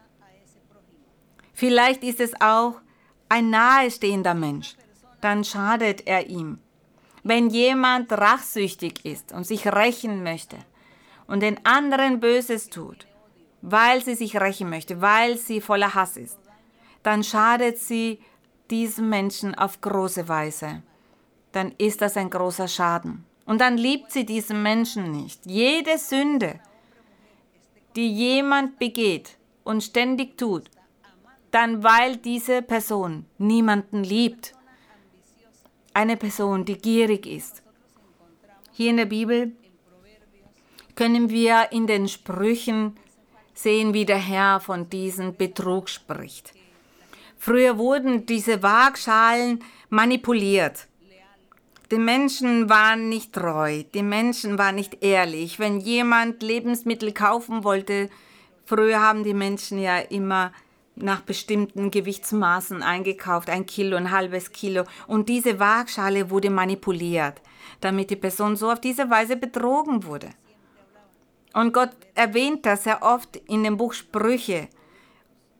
Vielleicht ist es auch ein nahestehender Mensch, dann schadet er ihm. Wenn jemand rachsüchtig ist und sich rächen möchte und den anderen Böses tut, weil sie sich rächen möchte, weil sie voller Hass ist, dann schadet sie diesem Menschen auf große Weise dann ist das ein großer Schaden. Und dann liebt sie diesen Menschen nicht. Jede Sünde, die jemand begeht und ständig tut, dann weil diese Person niemanden liebt, eine Person, die gierig ist, Hier in der Bibel können wir in den Sprüchen sehen, wie der Herr von diesem Betrug spricht. Früher wurden diese Waagschalen manipuliert. Die Menschen waren nicht treu, die Menschen waren nicht ehrlich. Wenn jemand Lebensmittel kaufen wollte, früher haben die Menschen ja immer nach bestimmten Gewichtsmaßen eingekauft, ein Kilo, ein halbes Kilo. Und diese Waagschale wurde manipuliert, damit die Person so auf diese Weise betrogen wurde. Und Gott erwähnt das sehr oft in dem Buch Sprüche.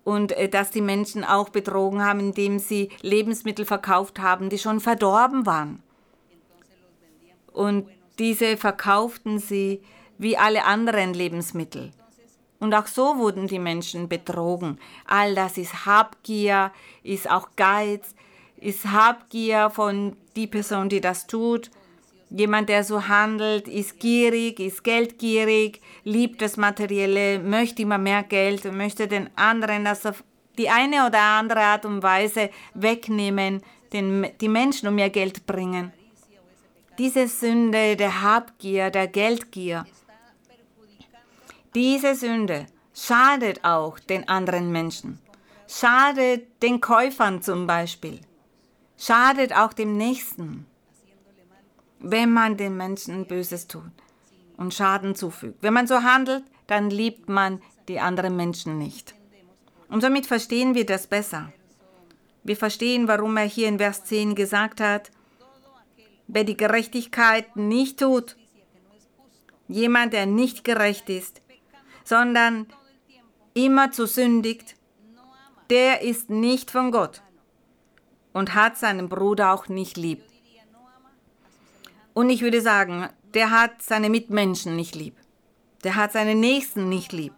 Und äh, dass die Menschen auch betrogen haben, indem sie Lebensmittel verkauft haben, die schon verdorben waren. Und diese verkauften sie wie alle anderen Lebensmittel. Und auch so wurden die Menschen betrogen. All das ist Habgier, ist auch Geiz, ist Habgier von die Person, die das tut. Jemand, der so handelt, ist gierig, ist geldgierig, liebt das Materielle, möchte immer mehr Geld und möchte den anderen das auf die eine oder andere Art und Weise wegnehmen, den, die Menschen um mehr Geld bringen. Diese Sünde der Habgier, der Geldgier, diese Sünde schadet auch den anderen Menschen, schadet den Käufern zum Beispiel, schadet auch dem Nächsten, wenn man den Menschen Böses tut und Schaden zufügt. Wenn man so handelt, dann liebt man die anderen Menschen nicht. Und somit verstehen wir das besser. Wir verstehen, warum er hier in Vers 10 gesagt hat, wer die Gerechtigkeit nicht tut, jemand, der nicht gerecht ist, sondern immer zu sündigt, der ist nicht von Gott und hat seinen Bruder auch nicht lieb. Und ich würde sagen, der hat seine Mitmenschen nicht lieb. Der hat seine Nächsten nicht lieb.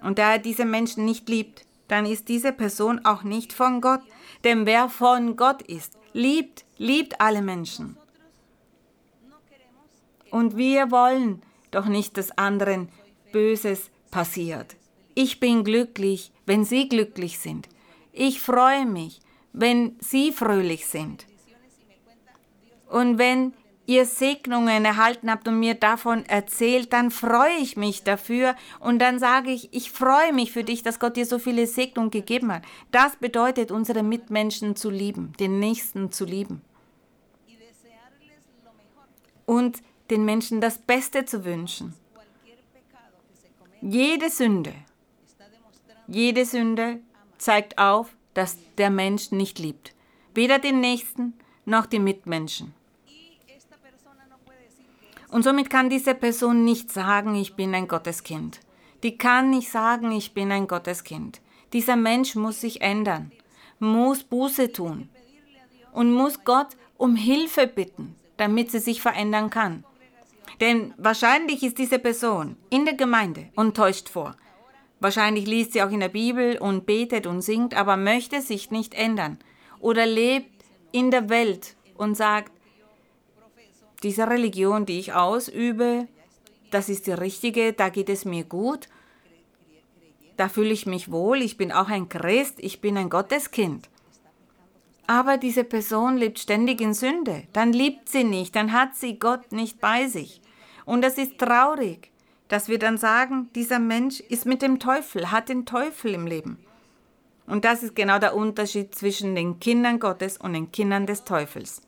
Und da er diese Menschen nicht liebt, dann ist diese Person auch nicht von Gott. Denn wer von Gott ist, liebt, liebt alle Menschen. Und wir wollen doch nicht, dass anderen Böses passiert. Ich bin glücklich, wenn Sie glücklich sind. Ich freue mich, wenn Sie fröhlich sind. Und wenn ihr Segnungen erhalten habt und mir davon erzählt, dann freue ich mich dafür und dann sage ich, ich freue mich für dich, dass Gott dir so viele Segnungen gegeben hat. Das bedeutet, unsere Mitmenschen zu lieben, den Nächsten zu lieben. Und den Menschen das Beste zu wünschen. Jede Sünde, jede Sünde zeigt auf, dass der Mensch nicht liebt. Weder den Nächsten noch die Mitmenschen. Und somit kann diese Person nicht sagen, ich bin ein Gotteskind. Die kann nicht sagen, ich bin ein Gotteskind. Dieser Mensch muss sich ändern, muss Buße tun und muss Gott um Hilfe bitten, damit sie sich verändern kann. Denn wahrscheinlich ist diese Person in der Gemeinde und täuscht vor. Wahrscheinlich liest sie auch in der Bibel und betet und singt, aber möchte sich nicht ändern. Oder lebt in der Welt und sagt, diese Religion, die ich ausübe, das ist die richtige, da geht es mir gut, da fühle ich mich wohl, ich bin auch ein Christ, ich bin ein Gotteskind. Aber diese Person lebt ständig in Sünde, dann liebt sie nicht, dann hat sie Gott nicht bei sich. Und es ist traurig, dass wir dann sagen, dieser Mensch ist mit dem Teufel, hat den Teufel im Leben. Und das ist genau der Unterschied zwischen den Kindern Gottes und den Kindern des Teufels.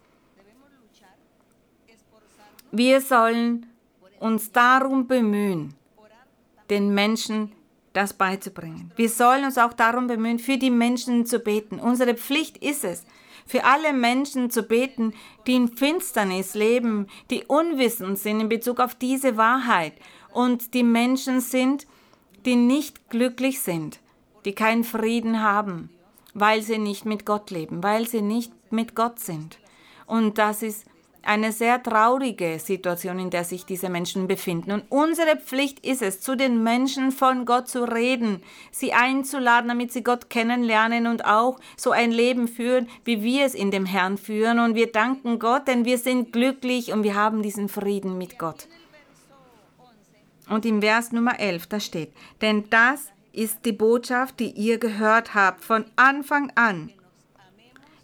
Wir sollen uns darum bemühen, den Menschen das beizubringen. Wir sollen uns auch darum bemühen, für die Menschen zu beten. Unsere Pflicht ist es, für alle Menschen zu beten, die in Finsternis leben, die unwissend sind in Bezug auf diese Wahrheit und die Menschen sind, die nicht glücklich sind, die keinen Frieden haben, weil sie nicht mit Gott leben, weil sie nicht mit Gott sind. Und das ist eine sehr traurige Situation, in der sich diese Menschen befinden. Und unsere Pflicht ist es, zu den Menschen von Gott zu reden, sie einzuladen, damit sie Gott kennenlernen und auch so ein Leben führen, wie wir es in dem Herrn führen. Und wir danken Gott, denn wir sind glücklich und wir haben diesen Frieden mit Gott. Und im Vers Nummer 11, da steht, denn das ist die Botschaft, die ihr gehört habt von Anfang an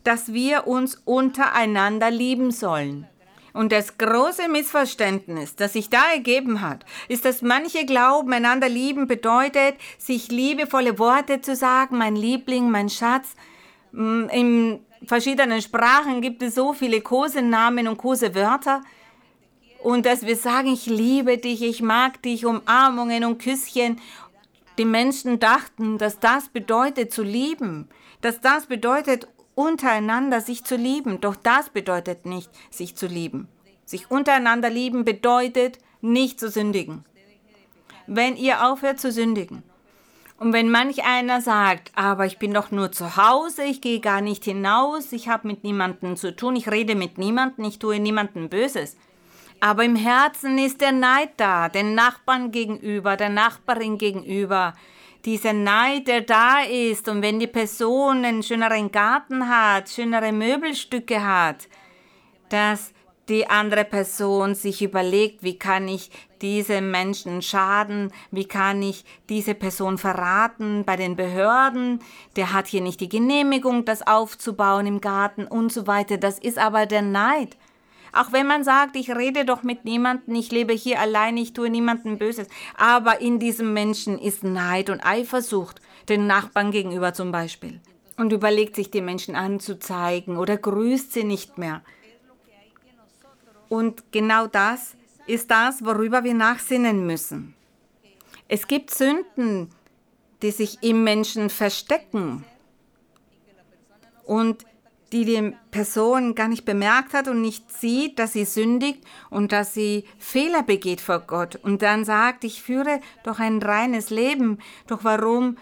dass wir uns untereinander lieben sollen. Und das große Missverständnis, das sich da ergeben hat, ist, dass manche glauben, einander lieben bedeutet, sich liebevolle Worte zu sagen, mein Liebling, mein Schatz. Mm, in verschiedenen Sprachen gibt es so viele Kosenamen und Kosewörter. Und dass wir sagen, ich liebe dich, ich mag dich, Umarmungen und Küsschen. Die Menschen dachten, dass das bedeutet zu lieben, dass das bedeutet untereinander sich zu lieben. Doch das bedeutet nicht, sich zu lieben. Sich untereinander lieben bedeutet, nicht zu sündigen. Wenn ihr aufhört zu sündigen, und wenn manch einer sagt, aber ich bin doch nur zu Hause, ich gehe gar nicht hinaus, ich habe mit niemandem zu tun, ich rede mit niemandem, ich tue niemandem Böses. Aber im Herzen ist der Neid da, den Nachbarn gegenüber, der Nachbarin gegenüber, dieser Neid, der da ist und wenn die Person einen schöneren Garten hat, schönere Möbelstücke hat, dass die andere Person sich überlegt, wie kann ich diesem Menschen schaden, wie kann ich diese Person verraten bei den Behörden, der hat hier nicht die Genehmigung, das aufzubauen im Garten und so weiter. Das ist aber der Neid. Auch wenn man sagt, ich rede doch mit niemandem, ich lebe hier allein, ich tue niemandem Böses. Aber in diesem Menschen ist Neid und Eifersucht, den Nachbarn gegenüber zum Beispiel. Und überlegt sich, die Menschen anzuzeigen oder grüßt sie nicht mehr. Und genau das ist das, worüber wir nachsinnen müssen. Es gibt Sünden, die sich im Menschen verstecken. Und die die Person gar nicht bemerkt hat und nicht sieht, dass sie sündigt und dass sie Fehler begeht vor Gott. Und dann sagt, ich führe doch ein reines Leben, doch warum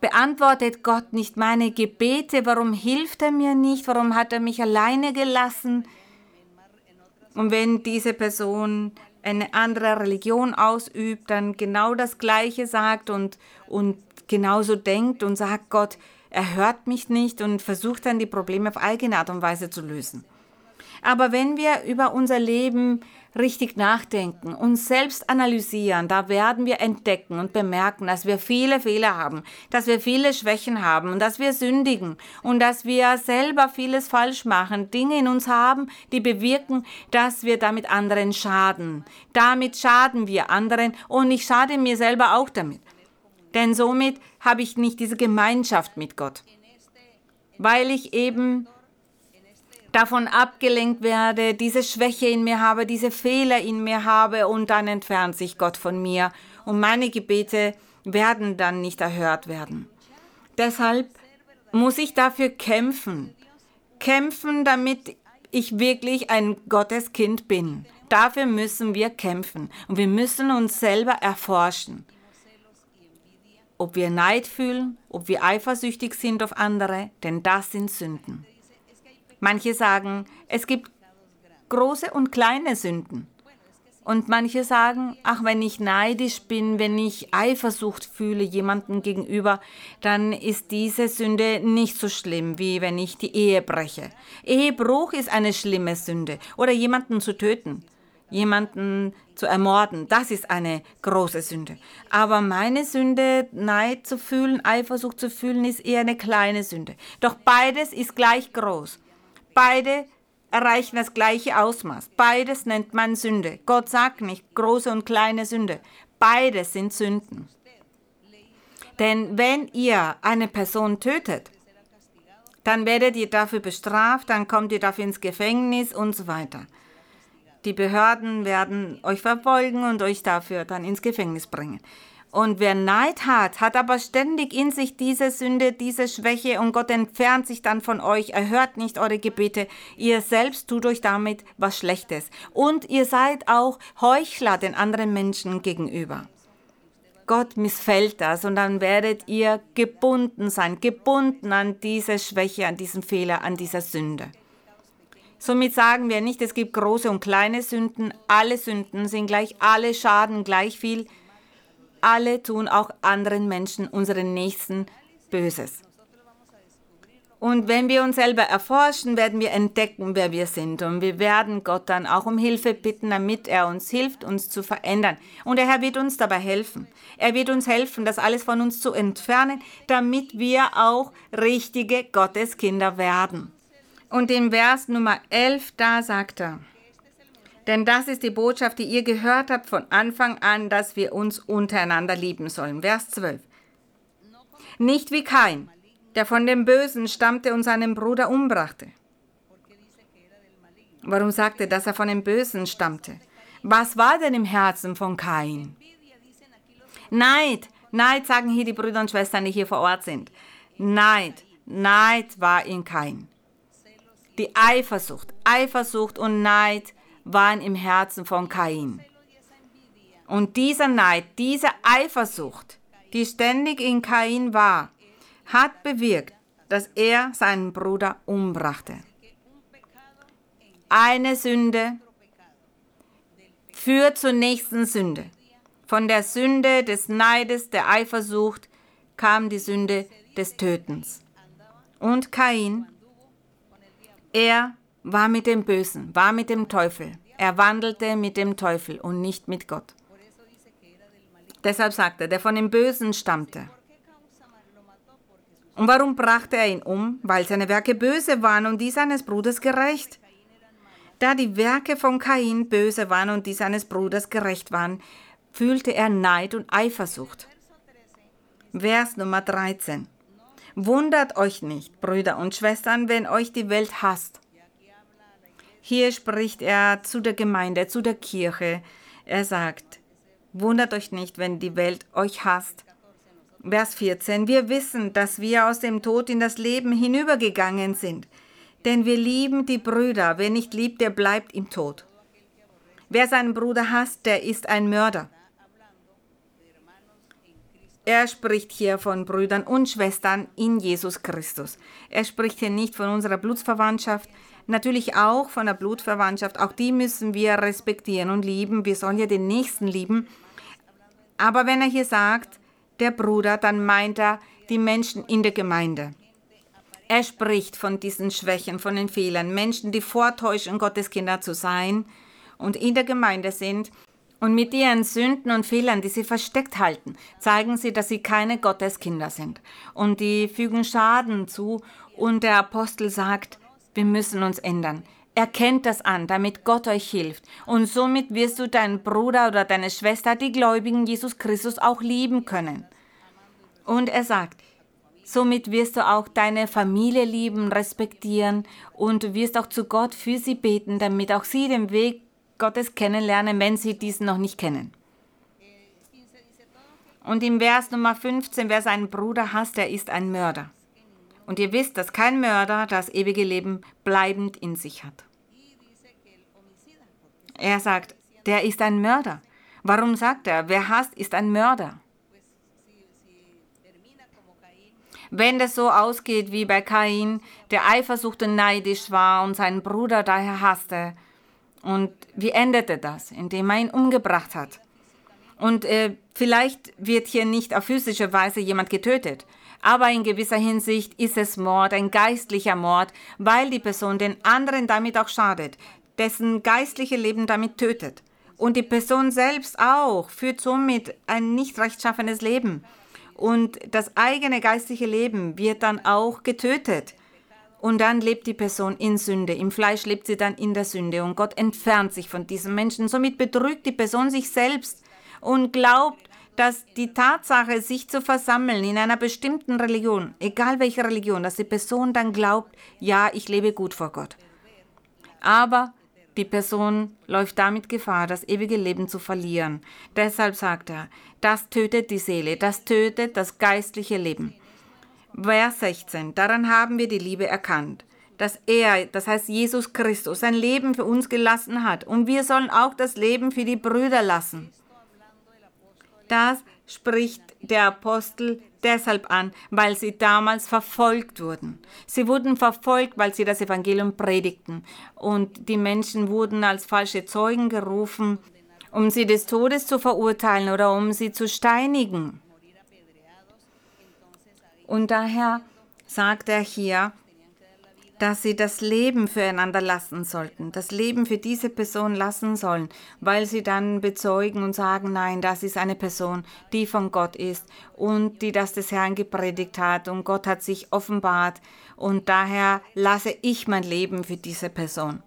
beantwortet Gott nicht meine Gebete, warum hilft er mir nicht, warum hat er mich alleine gelassen? Und wenn diese Person eine andere Religion ausübt, dann genau das Gleiche sagt und, und genauso denkt und sagt Gott, er hört mich nicht und versucht dann die Probleme auf eigene Art und Weise zu lösen. Aber wenn wir über unser Leben richtig nachdenken, uns selbst analysieren, da werden wir entdecken und bemerken, dass wir viele Fehler haben, dass wir viele Schwächen haben und dass wir sündigen und dass wir selber vieles falsch machen, Dinge in uns haben, die bewirken, dass wir damit anderen schaden. Damit schaden wir anderen und ich schade mir selber auch damit. Denn somit habe ich nicht diese Gemeinschaft mit Gott, weil ich eben davon abgelenkt werde, diese Schwäche in mir habe, diese Fehler in mir habe und dann entfernt sich Gott von mir und meine Gebete werden dann nicht erhört werden. Deshalb muss ich dafür kämpfen, kämpfen, damit ich wirklich ein Gotteskind bin. Dafür müssen wir kämpfen und wir müssen uns selber erforschen ob wir Neid fühlen, ob wir eifersüchtig sind auf andere, denn das sind Sünden. Manche sagen, es gibt große und kleine Sünden. Und manche sagen, ach, wenn ich neidisch bin, wenn ich Eifersucht fühle jemandem gegenüber, dann ist diese Sünde nicht so schlimm, wie wenn ich die Ehe breche. Ehebruch ist eine schlimme Sünde. Oder jemanden zu töten jemanden zu ermorden, das ist eine große Sünde. Aber meine Sünde, Neid zu fühlen, Eifersucht zu fühlen, ist eher eine kleine Sünde. Doch beides ist gleich groß. Beide erreichen das gleiche Ausmaß. Beides nennt man Sünde. Gott sagt nicht große und kleine Sünde. Beides sind Sünden. Denn wenn ihr eine Person tötet, dann werdet ihr dafür bestraft, dann kommt ihr dafür ins Gefängnis und so weiter. Die Behörden werden euch verfolgen und euch dafür dann ins Gefängnis bringen. Und wer Neid hat, hat aber ständig in sich diese Sünde, diese Schwäche und Gott entfernt sich dann von euch. Er hört nicht eure Gebete. Ihr selbst tut euch damit was Schlechtes. Und ihr seid auch Heuchler den anderen Menschen gegenüber. Gott missfällt das und dann werdet ihr gebunden sein, gebunden an diese Schwäche, an diesen Fehler, an dieser Sünde. Somit sagen wir nicht, es gibt große und kleine Sünden. Alle Sünden sind gleich, alle schaden gleich viel. Alle tun auch anderen Menschen, unseren Nächsten, Böses. Und wenn wir uns selber erforschen, werden wir entdecken, wer wir sind. Und wir werden Gott dann auch um Hilfe bitten, damit er uns hilft, uns zu verändern. Und der Herr wird uns dabei helfen. Er wird uns helfen, das alles von uns zu entfernen, damit wir auch richtige Gotteskinder werden. Und im Vers Nummer 11, da sagt er, Denn das ist die Botschaft, die ihr gehört habt von Anfang an, dass wir uns untereinander lieben sollen. Vers 12. Nicht wie Kain, der von dem Bösen stammte und seinen Bruder umbrachte. Warum sagt er, dass er von dem Bösen stammte? Was war denn im Herzen von Kain? Neid, Neid sagen hier die Brüder und Schwestern, die hier vor Ort sind. Neid, Neid war in Kain. Die Eifersucht, Eifersucht und Neid waren im Herzen von Kain. Und dieser Neid, diese Eifersucht, die ständig in Kain war, hat bewirkt, dass er seinen Bruder umbrachte. Eine Sünde führt zur nächsten Sünde. Von der Sünde des Neides, der Eifersucht, kam die Sünde des Tötens. Und Kain, er war mit dem Bösen, war mit dem Teufel. Er wandelte mit dem Teufel und nicht mit Gott. Deshalb sagte er, der von dem Bösen stammte. Und warum brachte er ihn um? Weil seine Werke böse waren und die seines Bruders gerecht. Da die Werke von Kain böse waren und die seines Bruders gerecht waren, fühlte er Neid und Eifersucht. Vers Nummer 13. Wundert euch nicht, Brüder und Schwestern, wenn euch die Welt hasst. Hier spricht er zu der Gemeinde, zu der Kirche. Er sagt, wundert euch nicht, wenn die Welt euch hasst. Vers 14. Wir wissen, dass wir aus dem Tod in das Leben hinübergegangen sind. Denn wir lieben die Brüder. Wer nicht liebt, der bleibt im Tod. Wer seinen Bruder hasst, der ist ein Mörder. Er spricht hier von Brüdern und Schwestern in Jesus Christus. Er spricht hier nicht von unserer Blutsverwandtschaft, natürlich auch von der Blutverwandtschaft, auch die müssen wir respektieren und lieben. Wir sollen ja den Nächsten lieben. Aber wenn er hier sagt, der Bruder, dann meint er die Menschen in der Gemeinde. Er spricht von diesen Schwächen, von den Fehlern, Menschen, die vortäuschen, Gottes Kinder zu sein und in der Gemeinde sind. Und mit ihren Sünden und Fehlern, die sie versteckt halten, zeigen sie, dass sie keine Gotteskinder sind. Und die fügen Schaden zu. Und der Apostel sagt, wir müssen uns ändern. Erkennt das an, damit Gott euch hilft. Und somit wirst du deinen Bruder oder deine Schwester, die Gläubigen Jesus Christus, auch lieben können. Und er sagt, somit wirst du auch deine Familie lieben, respektieren und wirst auch zu Gott für sie beten, damit auch sie den Weg Gottes kennenlernen, wenn sie diesen noch nicht kennen. Und im Vers Nummer 15, wer seinen Bruder hasst, der ist ein Mörder. Und ihr wisst, dass kein Mörder das ewige Leben bleibend in sich hat. Er sagt, der ist ein Mörder. Warum sagt er, wer hasst, ist ein Mörder? Wenn das so ausgeht wie bei Kain, der eifersucht und neidisch war und seinen Bruder daher hasste, und wie endete das? Indem er ihn umgebracht hat. Und äh, vielleicht wird hier nicht auf physische Weise jemand getötet, aber in gewisser Hinsicht ist es Mord, ein geistlicher Mord, weil die Person den anderen damit auch schadet, dessen geistliche Leben damit tötet. Und die Person selbst auch führt somit ein nicht rechtschaffenes Leben. Und das eigene geistliche Leben wird dann auch getötet. Und dann lebt die Person in Sünde. Im Fleisch lebt sie dann in der Sünde. Und Gott entfernt sich von diesem Menschen. Somit betrügt die Person sich selbst und glaubt, dass die Tatsache, sich zu versammeln in einer bestimmten Religion, egal welche Religion, dass die Person dann glaubt, ja, ich lebe gut vor Gott. Aber die Person läuft damit Gefahr, das ewige Leben zu verlieren. Deshalb sagt er, das tötet die Seele, das tötet das geistliche Leben. Vers 16, daran haben wir die Liebe erkannt, dass er, das heißt Jesus Christus, sein Leben für uns gelassen hat und wir sollen auch das Leben für die Brüder lassen. Das spricht der Apostel deshalb an, weil sie damals verfolgt wurden. Sie wurden verfolgt, weil sie das Evangelium predigten. Und die Menschen wurden als falsche Zeugen gerufen, um sie des Todes zu verurteilen oder um sie zu steinigen. Und daher sagt er hier, dass sie das Leben füreinander lassen sollten, das Leben für diese Person lassen sollen, weil sie dann bezeugen und sagen, nein, das ist eine Person, die von Gott ist und die das des Herrn gepredigt hat und Gott hat sich offenbart und daher lasse ich mein Leben für diese Person.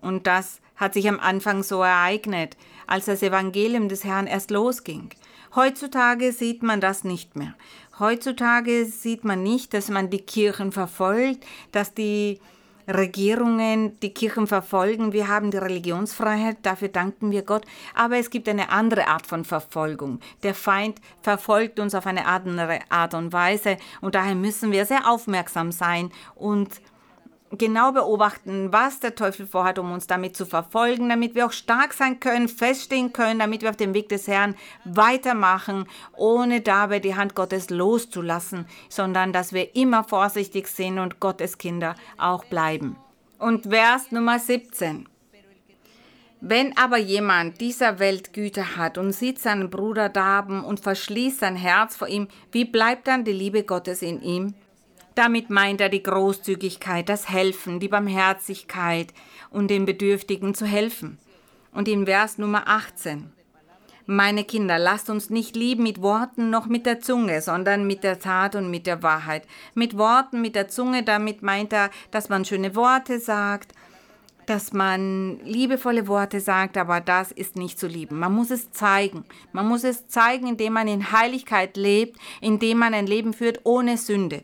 Und das hat sich am Anfang so ereignet, als das Evangelium des Herrn erst losging. Heutzutage sieht man das nicht mehr. Heutzutage sieht man nicht, dass man die Kirchen verfolgt, dass die Regierungen die Kirchen verfolgen. Wir haben die Religionsfreiheit, dafür danken wir Gott. Aber es gibt eine andere Art von Verfolgung. Der Feind verfolgt uns auf eine andere Art und Weise und daher müssen wir sehr aufmerksam sein und genau beobachten, was der Teufel vorhat, um uns damit zu verfolgen, damit wir auch stark sein können, feststehen können, damit wir auf dem Weg des Herrn weitermachen, ohne dabei die Hand Gottes loszulassen, sondern dass wir immer vorsichtig sind und Gottes Kinder auch bleiben. Und Vers Nummer 17. Wenn aber jemand dieser Welt Güter hat und sieht seinen Bruder darben und verschließt sein Herz vor ihm, wie bleibt dann die Liebe Gottes in ihm? Damit meint er die Großzügigkeit, das Helfen, die Barmherzigkeit und den Bedürftigen zu helfen. Und in Vers Nummer 18. Meine Kinder, lasst uns nicht lieben mit Worten noch mit der Zunge, sondern mit der Tat und mit der Wahrheit. Mit Worten, mit der Zunge, damit meint er, dass man schöne Worte sagt, dass man liebevolle Worte sagt, aber das ist nicht zu lieben. Man muss es zeigen. Man muss es zeigen, indem man in Heiligkeit lebt, indem man ein Leben führt ohne Sünde.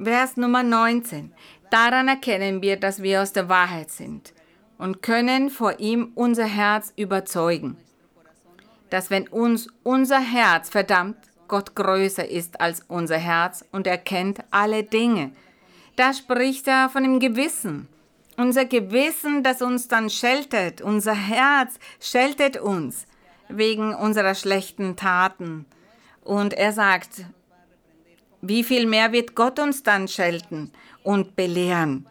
Vers Nummer 19. Daran erkennen wir, dass wir aus der Wahrheit sind und können vor ihm unser Herz überzeugen, dass wenn uns unser Herz verdammt, Gott größer ist als unser Herz und erkennt alle Dinge. Da spricht er von dem Gewissen. Unser Gewissen, das uns dann scheltet, unser Herz scheltet uns wegen unserer schlechten Taten. Und er sagt, wie viel mehr wird Gott uns dann schelten und belehren?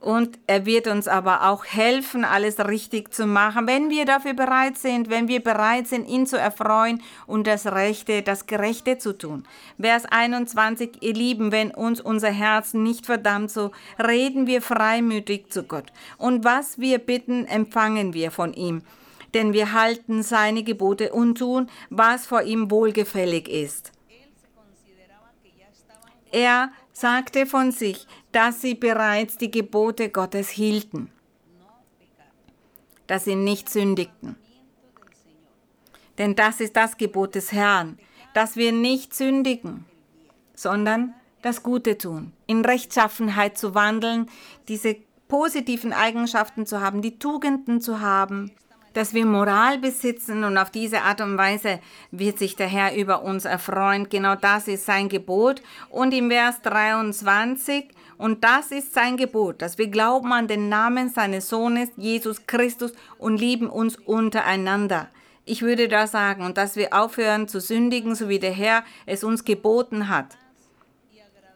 Und er wird uns aber auch helfen, alles richtig zu machen, wenn wir dafür bereit sind, wenn wir bereit sind, ihn zu erfreuen und das Rechte, das Gerechte zu tun. Vers 21, ihr Lieben, wenn uns unser Herz nicht verdammt, so reden wir freimütig zu Gott. Und was wir bitten, empfangen wir von ihm. Denn wir halten seine Gebote und tun, was vor ihm wohlgefällig ist. Er sagte von sich, dass sie bereits die Gebote Gottes hielten, dass sie nicht sündigten. Denn das ist das Gebot des Herrn, dass wir nicht sündigen, sondern das Gute tun, in Rechtschaffenheit zu wandeln, diese positiven Eigenschaften zu haben, die Tugenden zu haben, dass wir Moral besitzen und auf diese Art und Weise wird sich der Herr über uns erfreuen. Genau das ist sein Gebot. Und im Vers 23, und das ist sein Gebot, dass wir glauben an den Namen seines Sohnes, Jesus Christus, und lieben uns untereinander. Ich würde da sagen, und dass wir aufhören zu sündigen, so wie der Herr es uns geboten hat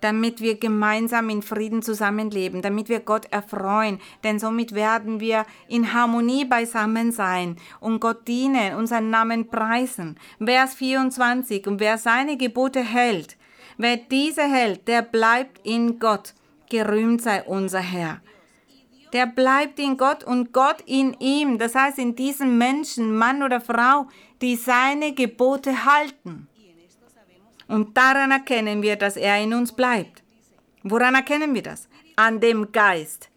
damit wir gemeinsam in Frieden zusammenleben, damit wir Gott erfreuen, denn somit werden wir in Harmonie beisammen sein und Gott dienen und seinen Namen preisen. Vers 24, und wer seine Gebote hält, wer diese hält, der bleibt in Gott, gerühmt sei unser Herr. Der bleibt in Gott und Gott in ihm, das heißt in diesem Menschen, Mann oder Frau, die seine Gebote halten. Und daran erkennen wir, dass er in uns bleibt. Woran erkennen wir das? An dem Geist,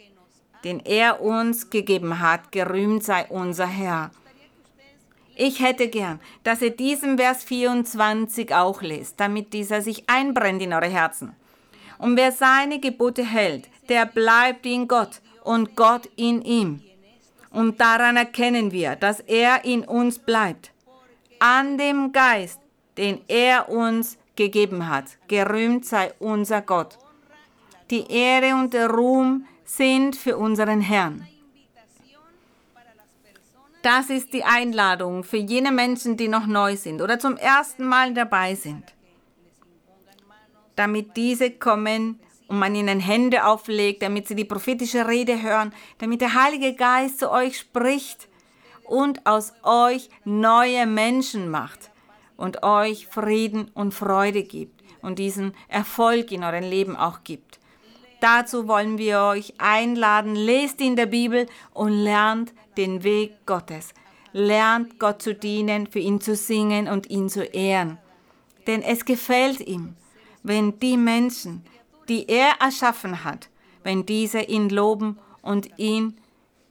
den er uns gegeben hat. Gerühmt sei unser Herr. Ich hätte gern, dass ihr diesen Vers 24 auch lest, damit dieser sich einbrennt in eure Herzen. Und wer seine Gebote hält, der bleibt in Gott und Gott in ihm. Und daran erkennen wir, dass er in uns bleibt. An dem Geist, den er uns gegeben hat. Gerühmt sei unser Gott. Die Ehre und der Ruhm sind für unseren Herrn. Das ist die Einladung für jene Menschen, die noch neu sind oder zum ersten Mal dabei sind. Damit diese kommen und man ihnen Hände auflegt, damit sie die prophetische Rede hören, damit der Heilige Geist zu euch spricht und aus euch neue Menschen macht und euch Frieden und Freude gibt und diesen Erfolg in eurem Leben auch gibt. Dazu wollen wir euch einladen, lest in der Bibel und lernt den Weg Gottes. Lernt Gott zu dienen, für ihn zu singen und ihn zu ehren. Denn es gefällt ihm, wenn die Menschen, die er erschaffen hat, wenn diese ihn loben und ihn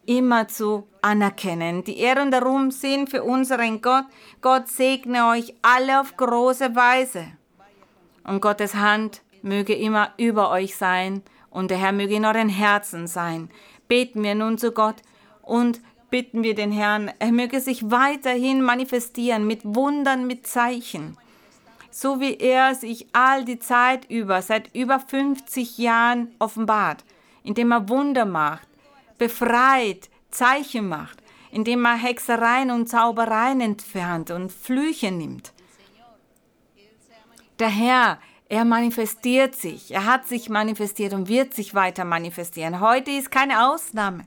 immerzu anerkennen. Die Ehre und der Ruhm sind für unseren Gott. Gott segne euch alle auf große Weise. Und Gottes Hand möge immer über euch sein und der Herr möge in euren Herzen sein. Beten wir nun zu Gott und bitten wir den Herrn, er möge sich weiterhin manifestieren mit Wundern, mit Zeichen. So wie er sich all die Zeit über, seit über 50 Jahren offenbart, indem er Wunder macht, befreit, Zeichen macht, indem er Hexereien und Zaubereien entfernt und Flüche nimmt. Der Herr, er manifestiert sich, er hat sich manifestiert und wird sich weiter manifestieren. Heute ist keine Ausnahme.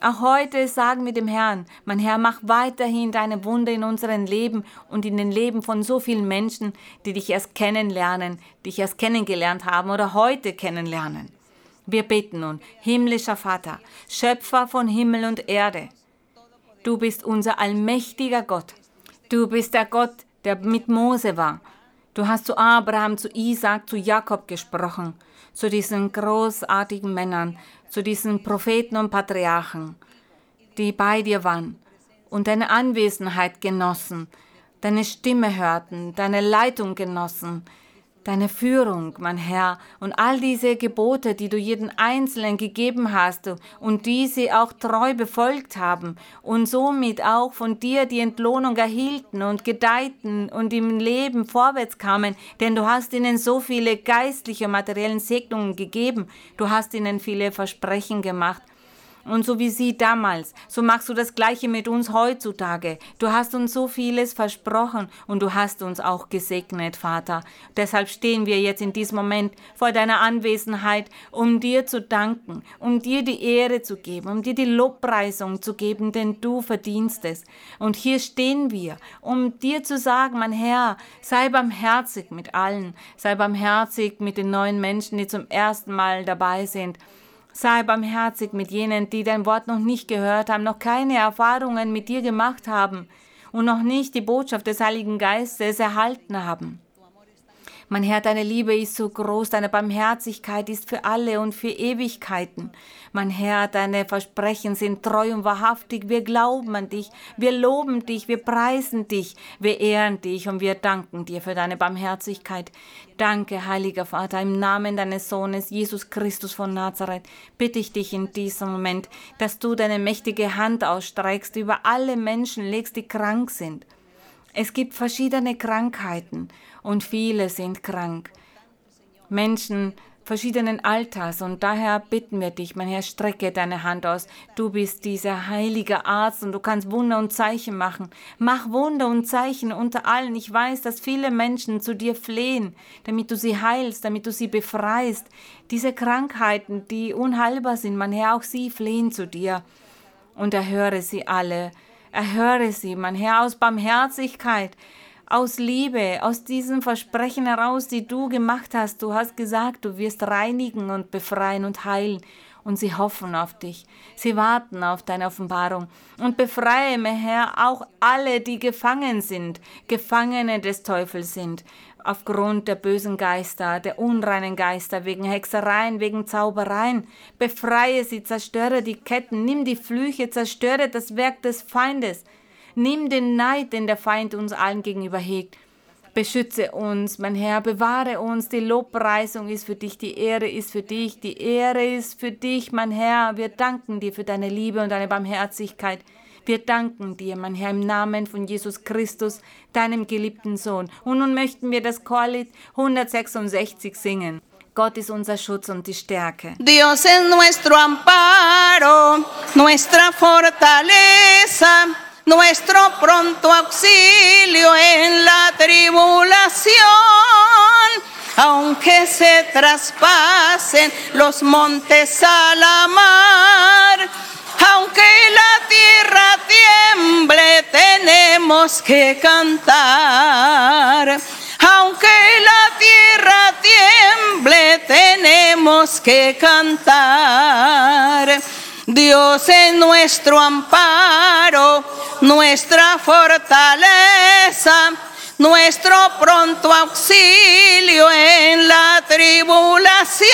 Auch heute sagen wir dem Herrn, mein Herr, mach weiterhin deine Wunder in unserem Leben und in den Leben von so vielen Menschen, die dich erst kennenlernen, dich erst kennengelernt haben oder heute kennenlernen. Wir beten nun, himmlischer Vater, Schöpfer von Himmel und Erde. Du bist unser allmächtiger Gott. Du bist der Gott, der mit Mose war. Du hast zu Abraham, zu Isaac, zu Jakob gesprochen, zu diesen großartigen Männern, zu diesen Propheten und Patriarchen, die bei dir waren und deine Anwesenheit genossen, deine Stimme hörten, deine Leitung genossen, deine Führung, mein Herr, und all diese Gebote, die du jeden Einzelnen gegeben hast und die sie auch treu befolgt haben und somit auch von dir die Entlohnung erhielten und gedeihten und im Leben vorwärts kamen, denn du hast ihnen so viele geistliche, materiellen Segnungen gegeben, du hast ihnen viele Versprechen gemacht und so wie sie damals, so machst du das Gleiche mit uns heutzutage. Du hast uns so vieles versprochen und du hast uns auch gesegnet, Vater. Deshalb stehen wir jetzt in diesem Moment vor deiner Anwesenheit, um dir zu danken, um dir die Ehre zu geben, um dir die Lobpreisung zu geben, denn du verdienst es. Und hier stehen wir, um dir zu sagen, mein Herr, sei barmherzig mit allen, sei barmherzig mit den neuen Menschen, die zum ersten Mal dabei sind. Sei barmherzig mit jenen, die dein Wort noch nicht gehört haben, noch keine Erfahrungen mit dir gemacht haben und noch nicht die Botschaft des Heiligen Geistes erhalten haben. Mein Herr, deine Liebe ist so groß, deine Barmherzigkeit ist für alle und für Ewigkeiten. Mein Herr, deine Versprechen sind treu und wahrhaftig. Wir glauben an dich, wir loben dich, wir preisen dich, wir ehren dich und wir danken dir für deine Barmherzigkeit. Danke, heiliger Vater, im Namen deines Sohnes Jesus Christus von Nazareth bitte ich dich in diesem Moment, dass du deine mächtige Hand ausstreckst über alle Menschen legst, die krank sind. Es gibt verschiedene Krankheiten und viele sind krank. Menschen verschiedenen Alters und daher bitten wir dich, mein Herr, strecke deine Hand aus. Du bist dieser heilige Arzt und du kannst Wunder und Zeichen machen. Mach Wunder und Zeichen unter allen. Ich weiß, dass viele Menschen zu dir flehen, damit du sie heilst, damit du sie befreist. Diese Krankheiten, die unheilbar sind, mein Herr, auch sie flehen zu dir. Und erhöre sie alle. Erhöre sie, mein Herr, aus Barmherzigkeit aus Liebe, aus diesem Versprechen heraus, die du gemacht hast. Du hast gesagt, du wirst reinigen und befreien und heilen. Und sie hoffen auf dich. Sie warten auf deine Offenbarung. Und befreie, mein Herr, auch alle, die gefangen sind, Gefangene des Teufels sind, aufgrund der bösen Geister, der unreinen Geister, wegen Hexereien, wegen Zaubereien. Befreie sie, zerstöre die Ketten, nimm die Flüche, zerstöre das Werk des Feindes. Nimm den Neid, den der Feind uns allen gegenüber hegt. Beschütze uns, mein Herr, bewahre uns. Die Lobpreisung ist für dich, die Ehre ist für dich, die Ehre ist für dich, mein Herr. Wir danken dir für deine Liebe und deine Barmherzigkeit. Wir danken dir, mein Herr, im Namen von Jesus Christus, deinem geliebten Sohn. Und nun möchten wir das Chorlied 166 singen. Gott ist unser Schutz und die Stärke. Dios es nuestro amparo, nuestra fortaleza. Nuestro pronto auxilio en la tribulación. Aunque se traspasen los montes a la mar, aunque la tierra tiemble, tenemos que cantar. Aunque la tierra tiemble, tenemos que cantar. Dios es nuestro amparo, nuestra fortaleza, nuestro pronto auxilio en la tribulación.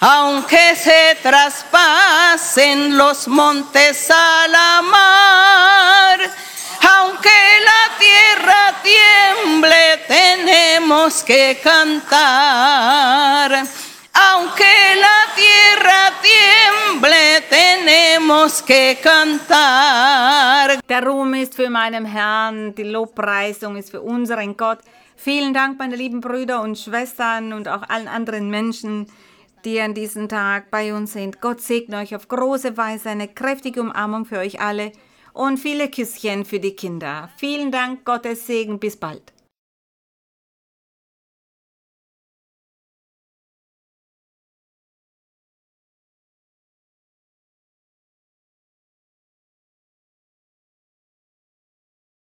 aunque se traspasen los montes a la mar, aunque la tierra tiemble, tenemos que cantar. Aunque la tierra tiemble, tenemos que cantar. Der Ruhm ist für meinen Herrn, die Lobpreisung ist für unseren Gott. Vielen Dank, meine lieben Brüder und Schwestern und auch allen anderen Menschen, die an diesem Tag bei uns sind. Gott segne euch auf große Weise, eine kräftige Umarmung für euch alle und viele Küsschen für die Kinder. Vielen Dank, Gottes Segen, bis bald.